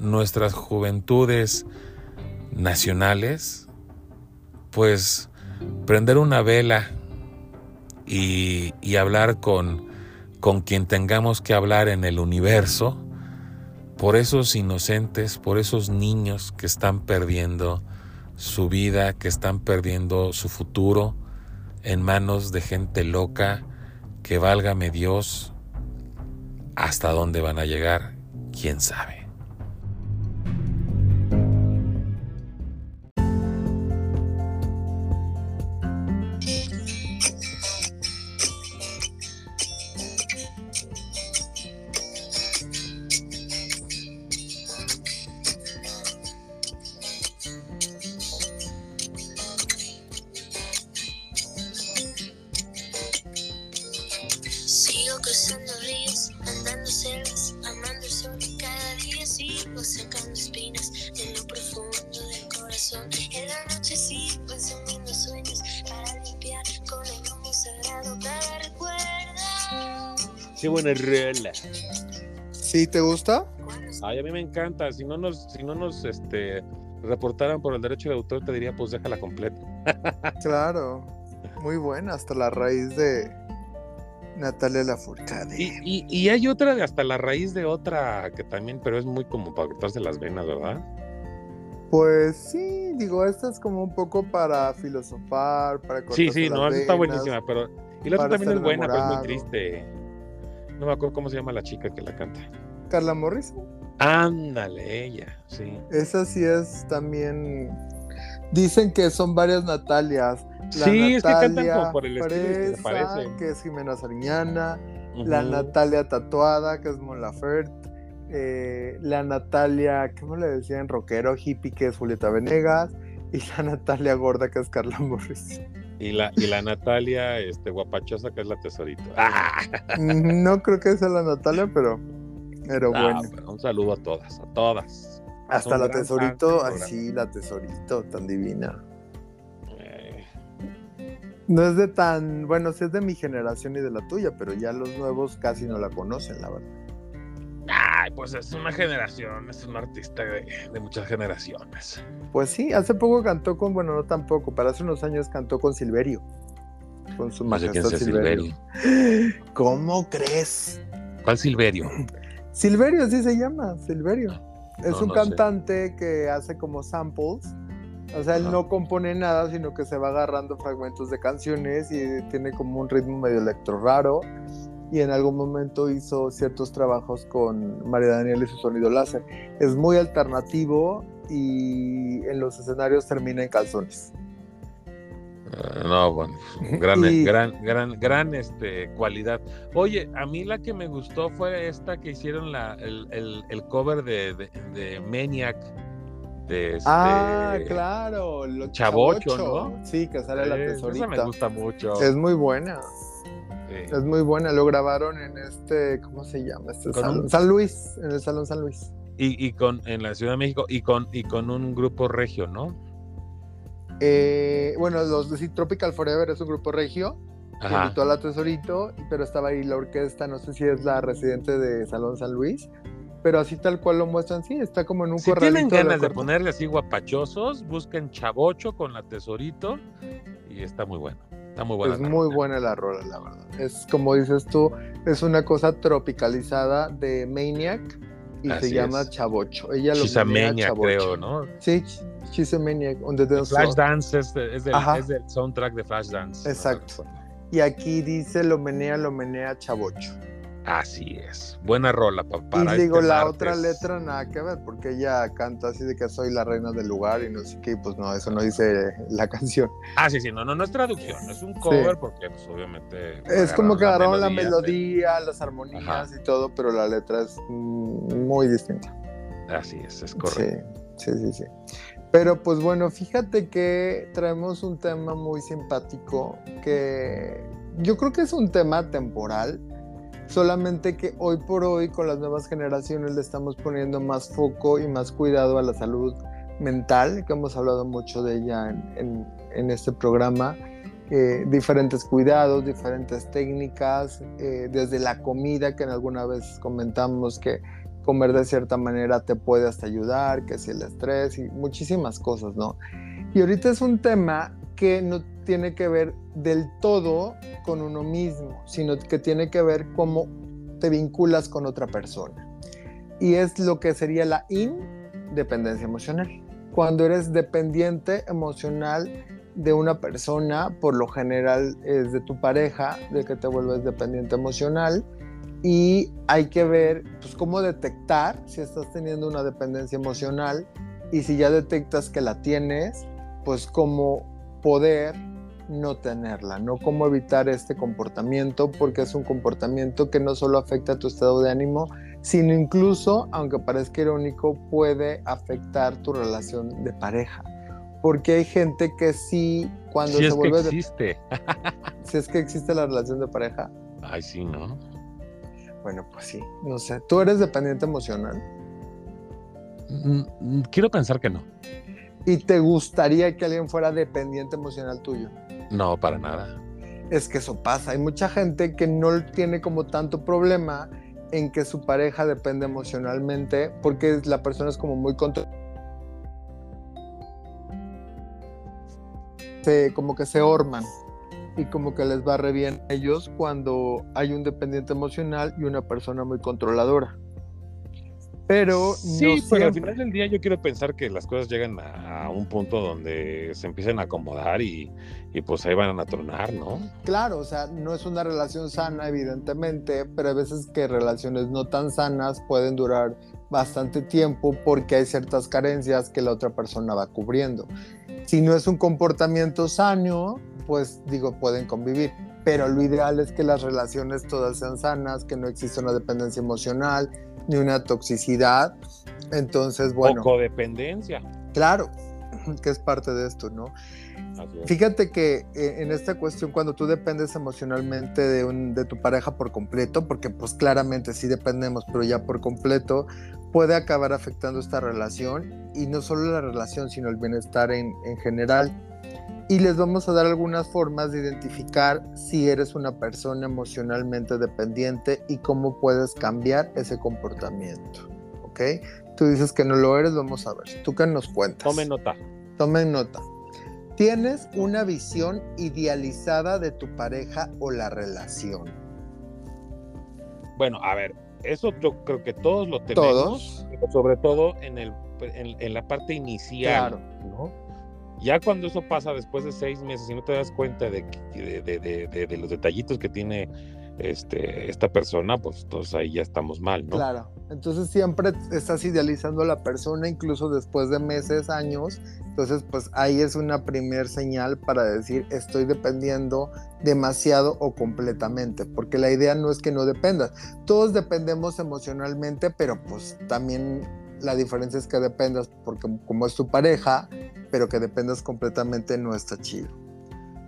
nuestras juventudes nacionales, pues prender una vela y, hablar con, con quien tengamos que hablar en el universo, por esos inocentes, por esos niños que están perdiendo su vida, que están perdiendo su futuro en manos de gente loca, que válgame Dios, hasta dónde van a llegar, quién sabe. ¿Sí te gusta? Ay, a mí me encanta. Si no nos, si no nos este, reportaran por el derecho de autor, te diría, pues déjala completa. (laughs) claro, muy buena, hasta la raíz de Natalia Lafourcade. Y, y, y, hay otra hasta la raíz de otra que también, pero es muy como para cortarse las venas, ¿verdad? Pues sí, digo, esta es como un poco para filosofar, para Sí, sí, no, está buenísima, pero... Y la otra también es buena, pero es muy triste. No me acuerdo cómo se llama la chica que la canta. Carla Morris. Ándale, ella, sí. Esa sí es también. Dicen que son varias Natalias. sí, es que cantan como por el estilo que, que es Jimena Sariñana. La Natalia Tatuada, que es Mon Laferte. Eh, la Natalia, ¿cómo le decían? Rockero, hippie, que es Julieta Venegas. Y la (laughs) Natalia Gorda, que es Carla Morris. Y la, y la Natalia, este, guapachosa, que es la tesorito. (laughs) No creo que sea la Natalia, pero Pero Ah, bueno. pero un saludo a todas, a todas. Hasta la tesorito, fan del ay programa. sí, la tesorito, tan divina. Eh, No es de tan, bueno, sí es de mi generación y de la tuya, pero ya los nuevos casi no la conocen, la verdad. Ay, pues es una generación, es un artista de, de muchas generaciones. Pues sí, hace poco cantó con, bueno, no tampoco, pero hace unos años cantó con Silverio. Con su No sé majestad Silverio. Silverio. (gasps) ¿Cómo crees? ¿Cuál Silverio? Silverio, así se llama, Silverio. Es No, un no sé. cantante que hace como samples. O sea, él Ajá. no compone nada, sino que se va agarrando fragmentos de canciones y tiene como un ritmo medio electro raro. Y en algún momento hizo ciertos trabajos con María Daniela y su sonido láser. Es muy alternativo y en los escenarios termina en calzones. No, bueno, (laughs) gran, Y- gran, gran, gran este, cualidad. Oye, a mí la que me gustó fue esta que hicieron la, el, el- el cover de, de, de Maniac. De este, Ah, claro. lo- Chavocho, ¿no? Sí, que sale la tesorita. Esa me gusta mucho. Es muy buena. Sí. Es muy buena. Lo grabaron en este, ¿cómo se llama? Este un- San Luis, en el Salón San Luis. Y, y con en la Ciudad de México y con y con un grupo regio, ¿no? Eh, bueno, los de sí, Tropical Forever es un grupo regio. que Ajá. Invitó a la Tesorito, pero estaba ahí la orquesta, no sé si es la residente de Salón San Luis, pero así tal cual lo muestran, sí, está como en un Si corralito tienen de ganas de ponerle así guapachosos, busquen Chavocho con la Tesorito y está muy bueno. Está muy buena. Es la muy rola. buena la rola, la verdad. Es como dices tú, es una cosa tropicalizada de Maniac y Así se llama es. Chavocho. Ella lo Maniac, Chavocho. creo, ¿no? Sí, She's a Maniac. on the dance. Flashdance es, de- es, del, Ajá. es del soundtrack de Flashdance. Exacto. Y aquí dice lo menea, lo menea Chavocho. Así es. Buena rola pa- para y digo, este la martes. otra letra nada que ver, porque ella canta así de que soy la reina del lugar y no sé qué, pues no, eso no dice la (laughs) canción. Ah, sí, sí, no, no, no es traducción, es un cover porque pues obviamente... Es como que agarraron la de- melodía, las armonías Ajá. y todo, pero la letra es muy distinta. Así es, es correcto. Sí, sí, sí, sí. Pero pues bueno, fíjate que traemos un tema muy simpático que yo creo que es un tema temporal, solamente que hoy por hoy con las nuevas generaciones le estamos poniendo más foco y más cuidado a la salud mental, que hemos hablado mucho de ella en, este programa. Eh, diferentes cuidados, diferentes técnicas, eh, desde la comida que en alguna vez comentamos que comer de cierta manera te puede hasta ayudar, que si el estrés y muchísimas cosas, ¿no? Y ahorita es un tema que no tiene que ver del todo con uno mismo, sino que tiene que ver cómo te vinculas con otra persona. Y es lo que sería la independencia emocional. Cuando eres dependiente emocional de una persona, por lo general es de tu pareja, de que te vuelves dependiente emocional, y hay que ver pues, cómo detectar si estás teniendo una dependencia emocional y si ya detectas que la tienes, pues cómo poder no tenerla, no cómo evitar este comportamiento, porque es un comportamiento que no solo afecta a tu estado de ánimo, sino incluso, aunque parezca irónico, puede afectar tu relación de pareja. Porque hay gente que sí, cuando Si se es que vuelve de- existe. (laughs) si es que existe la relación de pareja, Ay, sí, ¿no? Bueno, pues sí, no sé, ¿tú eres dependiente emocional? Mm, mm, Quiero pensar que no. ¿Y te gustaría que alguien fuera dependiente emocional tuyo? No, para nada. Es que eso pasa. Hay mucha gente que no tiene como tanto problema en que su pareja depende emocionalmente porque la persona es como muy control se, como que se orman y como que les va re bien a ellos cuando hay un dependiente emocional y una persona muy controladora. Pero Sí, no pero al final del día yo quiero pensar que las cosas llegan a, a un punto donde se empiezan a acomodar y, y pues ahí van a tronar, ¿no? Claro, o sea, no es una relación sana, evidentemente, pero hay veces que relaciones no tan sanas pueden durar bastante tiempo porque hay ciertas carencias que la otra persona va cubriendo. Si no es un comportamiento sano, pues digo, pueden convivir. Pero lo ideal es que las relaciones todas sean sanas, que no exista una dependencia emocional ni una toxicidad. Entonces, bueno, O codependencia. claro, que es parte de esto, ¿no? Es. Fíjate que eh, en esta cuestión, cuando tú dependes emocionalmente de, un, de tu pareja por completo, porque pues claramente sí dependemos, pero ya por completo, puede acabar afectando esta relación y no solo la relación, sino el bienestar en, en general. Y les vamos a dar algunas formas de identificar si eres una persona emocionalmente dependiente y cómo puedes cambiar ese comportamiento. ¿Ok? Tú dices que no lo eres, vamos a ver. ¿Tú qué nos cuentas? Tome nota. Tomen nota. Tienes una visión idealizada de tu pareja o la relación. Bueno, a ver, eso yo creo que todos lo tenemos, Todos. sobre todo en, el, en, en la parte inicial, Claro. ¿no? Ya cuando eso pasa después de seis meses y no te das cuenta de, de- de- de los detallitos que tiene este, esta persona, pues entonces ahí ya estamos mal, ¿no? Claro. Entonces siempre estás idealizando a la persona, incluso después de meses, años. Entonces, pues ahí es una primer señal para decir estoy dependiendo demasiado o completamente, porque la idea no es que no dependas. Todos dependemos emocionalmente, pero pues también la diferencia es que dependas, porque como es tu pareja, pero que dependas completamente no está chido.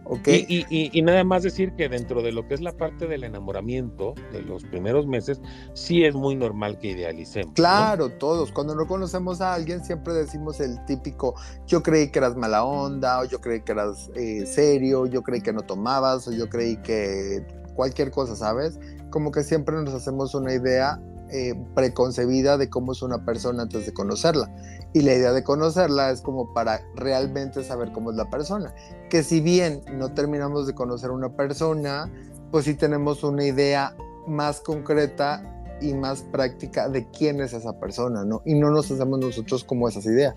¿Ok? Y, y- y- nada más decir que dentro de lo que es la parte del enamoramiento de los primeros meses, sí es muy normal que idealicemos. ¿no? Claro, todos. Cuando no conocemos a alguien siempre decimos el típico, yo creí que eras mala onda, o yo creí que eras eh, serio, yo creí que no tomabas, o yo creí que cualquier cosa, ¿sabes? Como que siempre nos hacemos una idea eh, preconcebida de cómo es una persona antes de conocerla. Y la idea de conocerla es como para realmente saber cómo es la persona. Que si bien no terminamos de conocer a una persona, pues sí tenemos una idea más concreta y más práctica de quién es esa persona, ¿no? Y no nos hacemos nosotros como esas ideas.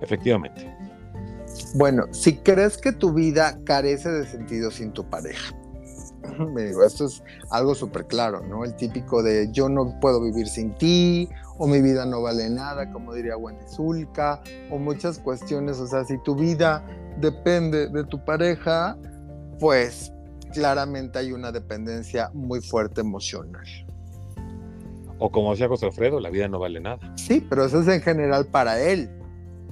Efectivamente. Bueno, si crees que tu vida carece de sentido sin tu pareja, (laughs) me digo, esto es algo súper claro, ¿no? El típico de yo no puedo vivir sin ti, o mi vida no vale nada, como diría Wendy Zulka, o muchas cuestiones, o sea, si tu vida depende de tu pareja, pues claramente hay una dependencia muy fuerte emocional. O como decía José Alfredo, la vida no vale nada. Sí, pero eso es en general para él,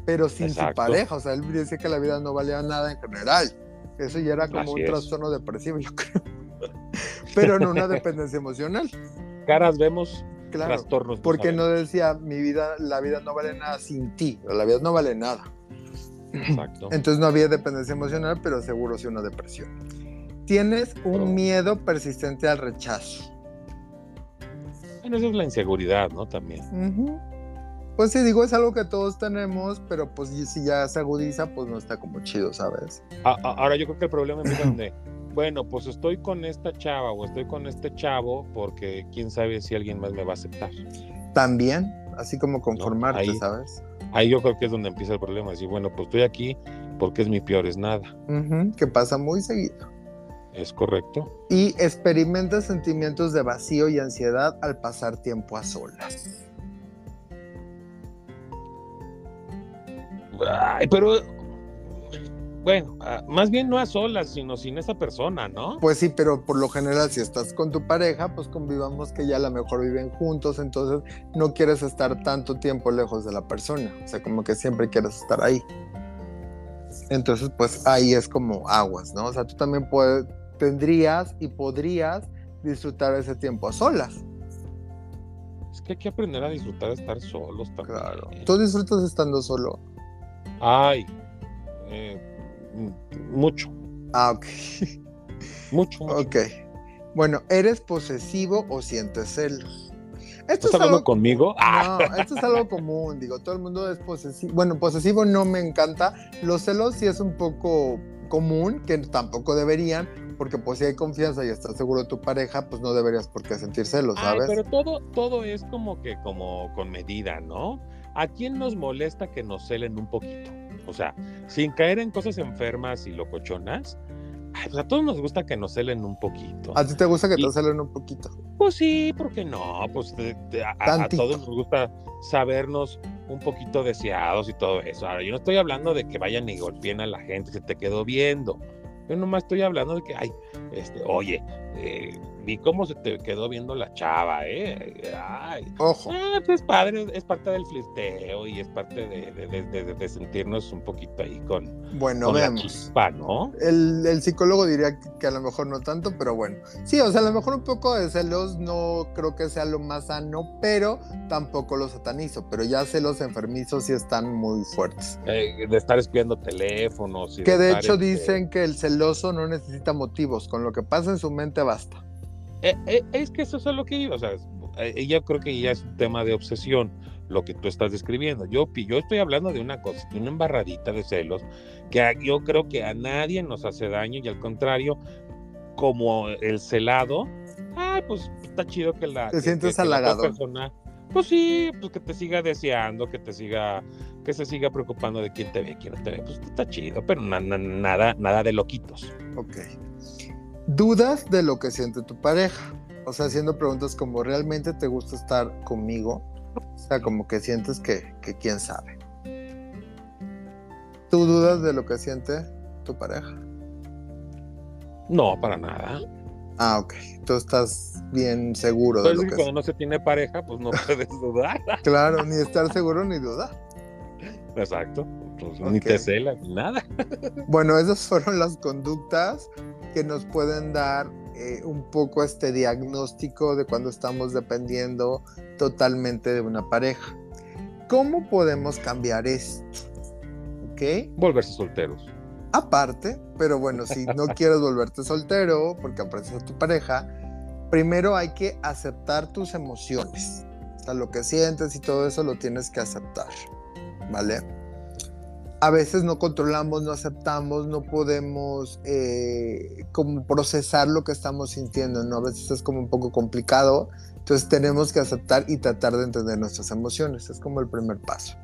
pero sin Exacto. su pareja. O sea, él decía que la vida no valía nada en general. Eso ya era como Así un es. trastorno depresivo, yo creo. (laughs) pero no una dependencia emocional, Caras vemos, claro. trastornos. no Porque no decía, mi vida, la vida no vale nada sin ti, la vida no vale nada. Exacto. Entonces no había dependencia emocional, pero seguro sí una depresión. Tienes un miedo persistente al rechazo. Bueno, eso es la inseguridad, ¿no? También. Pues sí, digo, es algo que todos tenemos, pero pues si ya se agudiza, pues no está como chido, ¿sabes? A- a- ahora yo creo que el problema es (clears throat) donde, bueno, pues estoy con esta chava o estoy con este chavo porque quién sabe si alguien más me va a aceptar. También, así como conformarte, ahí. ¿sabes? Ahí yo creo que es donde empieza el problema. Decir, bueno, pues estoy aquí porque es mi peor es nada. Que pasa muy seguido. ¿Es correcto? Y experimentas sentimientos de vacío y ansiedad al pasar tiempo a solas. Ay, pero bueno, ah, más bien no a solas, sino sin esa persona, ¿no? Pues sí, pero por lo general, si estás con tu pareja, pues convivamos que ya a lo mejor viven juntos, entonces no quieres estar tanto tiempo lejos de la persona. O sea, como que siempre quieres estar ahí. Entonces, pues ahí es como aguas, ¿no? O sea, tú también puedes, tendrías y podrías disfrutar ese tiempo a solas. Es que hay que aprender a disfrutar de estar solos también. Claro. Tú disfrutas estando solo. Ay, eh, mucho, Ah, ok. mucho, mucho. ok. Bueno, ¿eres posesivo o sientes celos? Esto ¿Estás hablando conmigo? Ah, No, esto es algo común, digo, todo el mundo es posesivo. Bueno, posesivo no me encanta. Los celos sí es un poco común, que tampoco deberían, porque pues si hay confianza y estás seguro de tu pareja, pues no deberías por qué sentir celos, Ay, ¿sabes? pero todo, todo es como que como con medida, ¿no? ¿A quién nos molesta que nos celen un poquito? O sea, sin caer en cosas enfermas y locochonas. Ay, pues a todos nos gusta que nos celen un poquito. ¿A ti te gusta que Y- te celen un poquito? Pues sí, ¿por qué no? Pues de- a, todos nos gusta sabernos un poquito deseados y todo eso. Ahora, yo no estoy hablando de que vayan y golpeen a la gente que te quedó viendo. Yo nomás estoy hablando de que, ay, este, oye, eh, vi cómo se te quedó viendo la chava, ¿eh? Ay. Ojo. Ah, pues es padre, es parte del flirteo y es parte de, de, de, de sentirnos un poquito ahí con, Bueno, con la chispa, ¿no? El, el psicólogo diría que, que a lo mejor no tanto, pero bueno. Sí, o sea, a lo mejor un poco de celos no creo que sea lo más sano, pero tampoco lo satanizo. Pero ya celos enfermizos sí están muy fuertes. Eh, de estar espiando teléfonos. Y Que de hecho este, dicen que el celoso no necesita motivos, con lo que pasa en su mente basta. Eh, eh, es que eso es a lo que iba, o sea, eh, yo creo que ya es un tema de obsesión lo que tú estás describiendo. Yo, yo estoy hablando de una cosa, de una embarradita de celos, que a- yo creo que a nadie nos hace daño y al contrario, como el celado, ah, pues está chido que la, Te que- sientes que- persona, pues sí, pues que te siga deseando, que te siga, que se siga preocupando de quién te ve, quién no te ve, pues está chido, pero na- na- nada, nada de loquitos. Ok. Dudas de lo que siente tu pareja. O sea, haciendo preguntas como, ¿realmente te gusta estar conmigo? O sea, como que sientes que, que quién sabe. ¿Tú dudas de lo que siente tu pareja? No, para nada. Ah, ok. Tú estás bien seguro de Pues lo que cuando no se tiene pareja, pues no puedes (laughs) dudar. Claro, ni estar seguro ni dudar. Exacto. Pues, Ni te celas, ni nada. Bueno, esas fueron las conductas que nos pueden dar eh, un poco este diagnóstico de cuando estamos dependiendo totalmente de una pareja. ¿Cómo podemos cambiar esto? ¿Ok? Volverse solteros. Aparte, pero bueno, si no (laughs) quieres volverte soltero porque aprecias a tu pareja, primero hay que aceptar tus emociones. O sea, lo que sientes y todo eso lo tienes que aceptar, ¿vale? A veces no controlamos, no aceptamos, no podemos eh, como procesar lo que estamos sintiendo, ¿no? A veces es como un poco complicado, entonces tenemos que aceptar y tratar de entender nuestras emociones, es como el primer paso.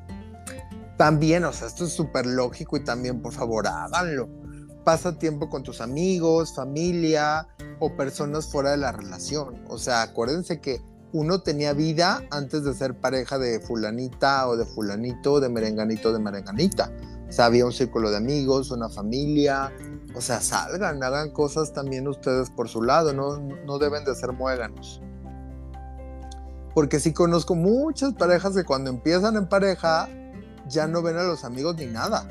También, o sea, esto es súper lógico y también, por favor, háganlo. Pasa tiempo con tus amigos, familia o personas fuera de la relación. O sea, acuérdense que uno tenía vida antes de ser pareja de fulanita o de fulanito, de merenganito, de merenganita. O sea, había un círculo de amigos, una familia. O sea, salgan, hagan cosas también ustedes por su lado, no, no deben de ser muéganos. Porque sí conozco muchas parejas que cuando empiezan en pareja ya no ven a los amigos ni nada.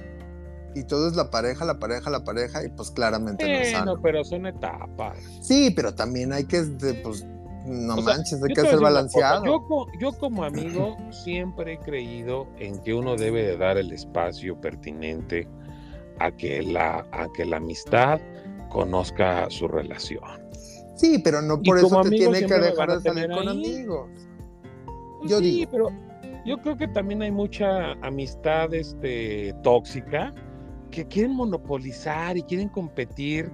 Y todo es la pareja, la pareja, la pareja, y pues claramente no es sano. pero son etapas. Sí, pero también hay que, este, pues, no O sea, manches, Yo hay que ser balanceado. Yo, co- yo como (clears throat) amigo siempre he creído en que uno debe de dar el espacio pertinente a que la, a que la amistad conozca su relación. Sí, pero no Y por eso te tiene que dejar de salir tener con ahí. amigos. Pues Yo sí, digo. pero yo creo que también hay mucha amistad este, tóxica que quieren monopolizar y quieren competir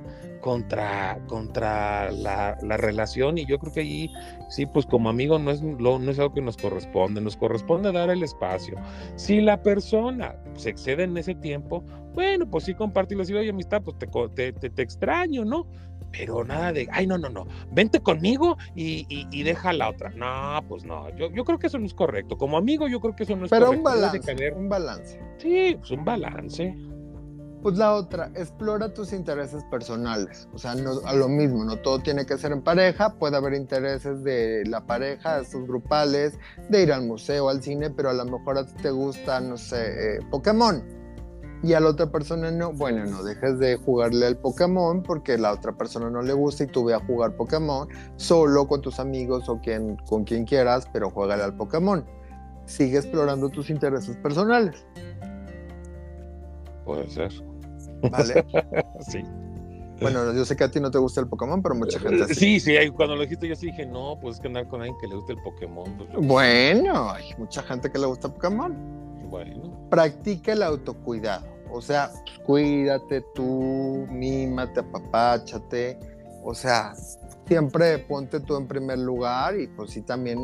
contra, contra la, la relación y yo creo que allí sí, pues como amigo no es, lo- no es algo que nos corresponde, nos corresponde dar el espacio. Si la persona se excede en ese tiempo, bueno, pues sí compartirlo, si oye amistad, pues te, te, te- te extraño, ¿no? Pero nada de, ay, no, no, no, vente conmigo y, y, y deja a la otra. No, pues no, yo, yo creo que eso no es correcto. Como amigo, yo creo que eso no es Pero un correcto. Debes de balance, un balance. sí, pues un balance. Pues la otra, explora tus intereses personales. O sea, no, a lo mismo, no todo tiene que ser en pareja, puede haber intereses de la pareja, estos grupales, de ir al museo, al cine, pero a lo mejor a ti te gusta, no sé, eh, Pokémon. Y a la otra persona no, bueno, no dejes de jugarle al Pokémon porque la otra persona no le gusta y tú ve a jugar Pokémon solo con tus amigos o quien, con quien quieras, pero juégale al Pokémon. Sigue explorando tus intereses personales, Puede ser. ¿Vale? (laughs) Sí. Bueno, yo sé que a ti no te gusta el Pokémon, pero mucha gente sí. Sí, sí, ahí cuando lo dijiste yo sí dije, no, pues es que andar con alguien que le guste el Pokémon. pues, Bueno, hay mucha gente que le gusta Pokémon. bueno. Practica el autocuidado. O sea, cuídate tú, mímate, apapáchate. O sea, siempre ponte tú en primer lugar y pues sí también,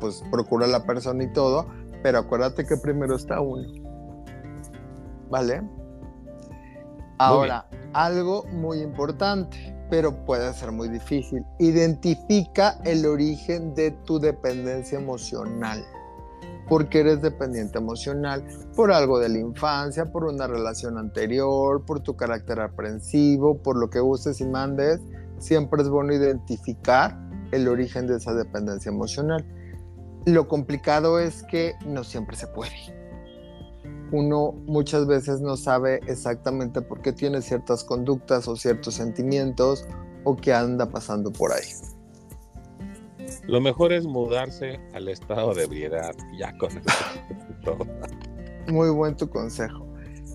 pues procura la persona y todo, pero acuérdate que primero está uno. ¿Vale? Ahora, algo muy importante, pero puede ser muy difícil. Identifica el origen de tu dependencia emocional. ¿Por qué eres dependiente emocional? Por algo de la infancia, por una relación anterior, por tu carácter aprensivo, por lo que uses y mandes. siempre es bueno identificar el origen de esa dependencia emocional. Lo complicado es que no siempre se puede. Uno muchas veces no sabe exactamente por qué tiene ciertas conductas o ciertos sentimientos o qué anda pasando por ahí. Lo mejor es mudarse al estado de ebriedad, ya con todo. Muy buen tu consejo.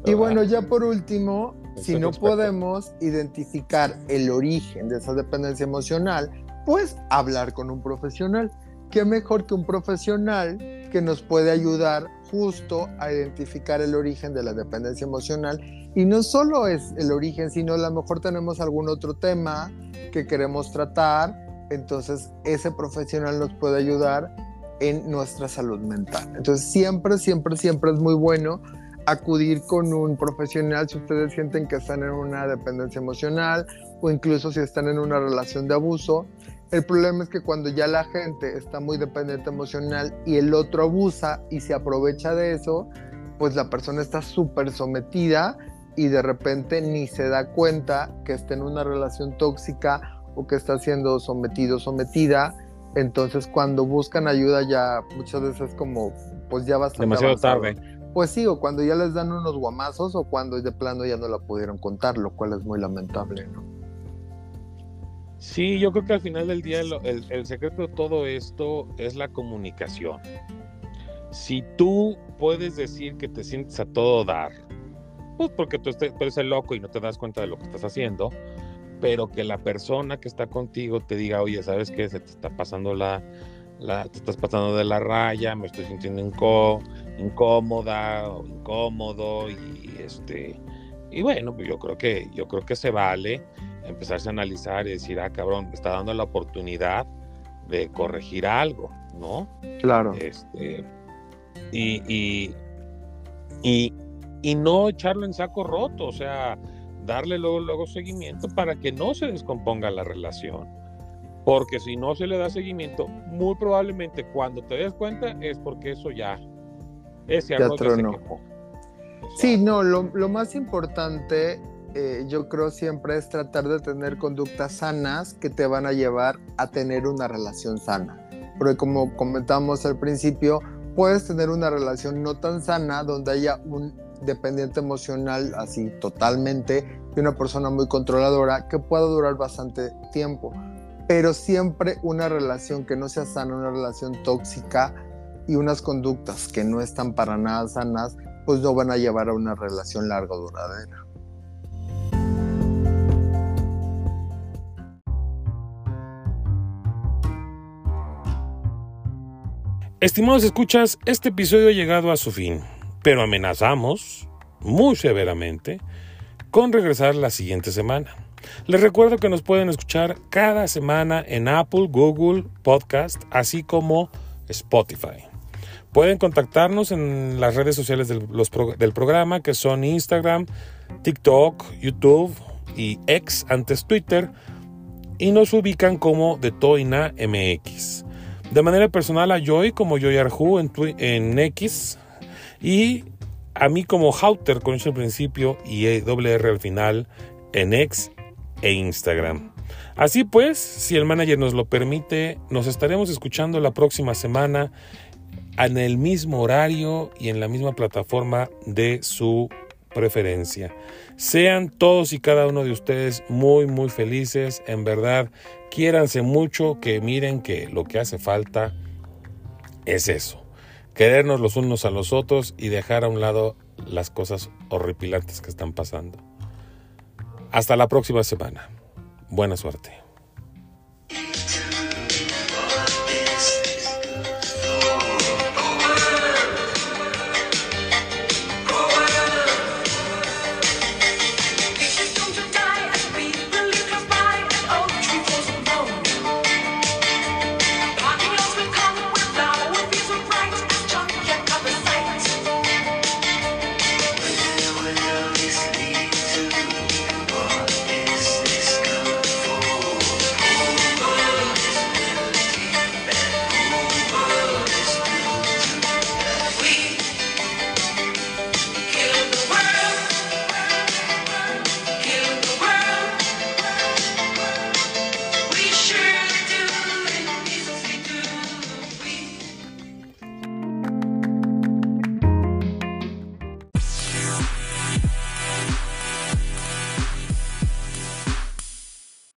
Y bueno, ya por último, si no podemos identificar el origen de esa dependencia emocional, pues hablar con un profesional. ¿Qué mejor que un profesional que nos puede ayudar justo a identificar el origen de la dependencia emocional? Y no solo es el origen, sino a lo mejor tenemos algún otro tema que queremos tratar, entonces ese profesional nos puede ayudar en nuestra salud mental. Entonces siempre, siempre, siempre es muy bueno acudir con un profesional si ustedes sienten que están en una dependencia emocional o incluso si están en una relación de abuso. El problema es que cuando ya la gente está muy dependiente emocional y el otro abusa y se aprovecha de eso, pues la persona está súper sometida y de repente ni se da cuenta que está en una relación tóxica o que está siendo sometido, sometida. Entonces cuando buscan ayuda ya muchas veces como pues ya bastante demasiado tarde pues sí, o cuando ya les dan unos guamazos o cuando de plano ya no la pudieron contar, lo cual es muy lamentable, ¿no? Sí, yo creo que al final del día el, secreto de todo esto es la comunicación. Si tú puedes decir que te sientes a todo dar, pues porque tú, eres el loco y no te das cuenta de lo que estás haciendo, pero que la persona que está contigo te diga, oye, ¿sabes qué? Se te está pasando la, te estás pasando de la raya, me estoy sintiendo incómoda o incómodo y este y bueno, pues yo creo que yo creo que se vale empezarse a analizar y decir, ah, cabrón, me está dando la oportunidad de corregir algo, ¿no? Claro. Este, y, y, y, y no echarlo en saco roto, o sea, darle luego, luego seguimiento para que no se descomponga la relación. Porque si no se le da seguimiento, muy probablemente cuando te des cuenta es porque eso ya, ese arroz ya se quemó. Sí, no, lo, lo más importante eh, yo creo siempre es tratar de tener conductas sanas que te van a llevar a tener una relación sana. Porque como comentamos al principio, puedes tener una relación no tan sana donde haya un dependiente emocional así totalmente y una persona muy controladora que pueda durar bastante tiempo pero siempre una relación que no sea sana, una relación tóxica y unas conductas que no están para nada sanas, pues no van a llevar a una relación larga duradera. Estimados escuchas, este episodio ha llegado a su fin, pero amenazamos muy severamente con regresar la siguiente semana. Les recuerdo que nos pueden escuchar cada semana en Apple, Google Podcast, así como Spotify. Pueden contactarnos en las redes sociales del, programa, que son Instagram, TikTok, YouTube y X, antes Twitter, y nos ubican como de Toina MX. De manera personal a Joy como Joy Arju en, X y a mí como Hauter con ese principio y doble R al final en X e Instagram. Así pues, si el manager nos lo permite, nos estaremos escuchando la próxima semana en el mismo horario y en la misma plataforma de su preferencia. Sean todos y cada uno de ustedes muy, muy felices. En verdad, quiéranse mucho, que miren que lo que hace falta es eso. Querernos los unos a los otros y dejar a un lado las cosas horripilantes que están pasando. Hasta la próxima semana. Buena suerte.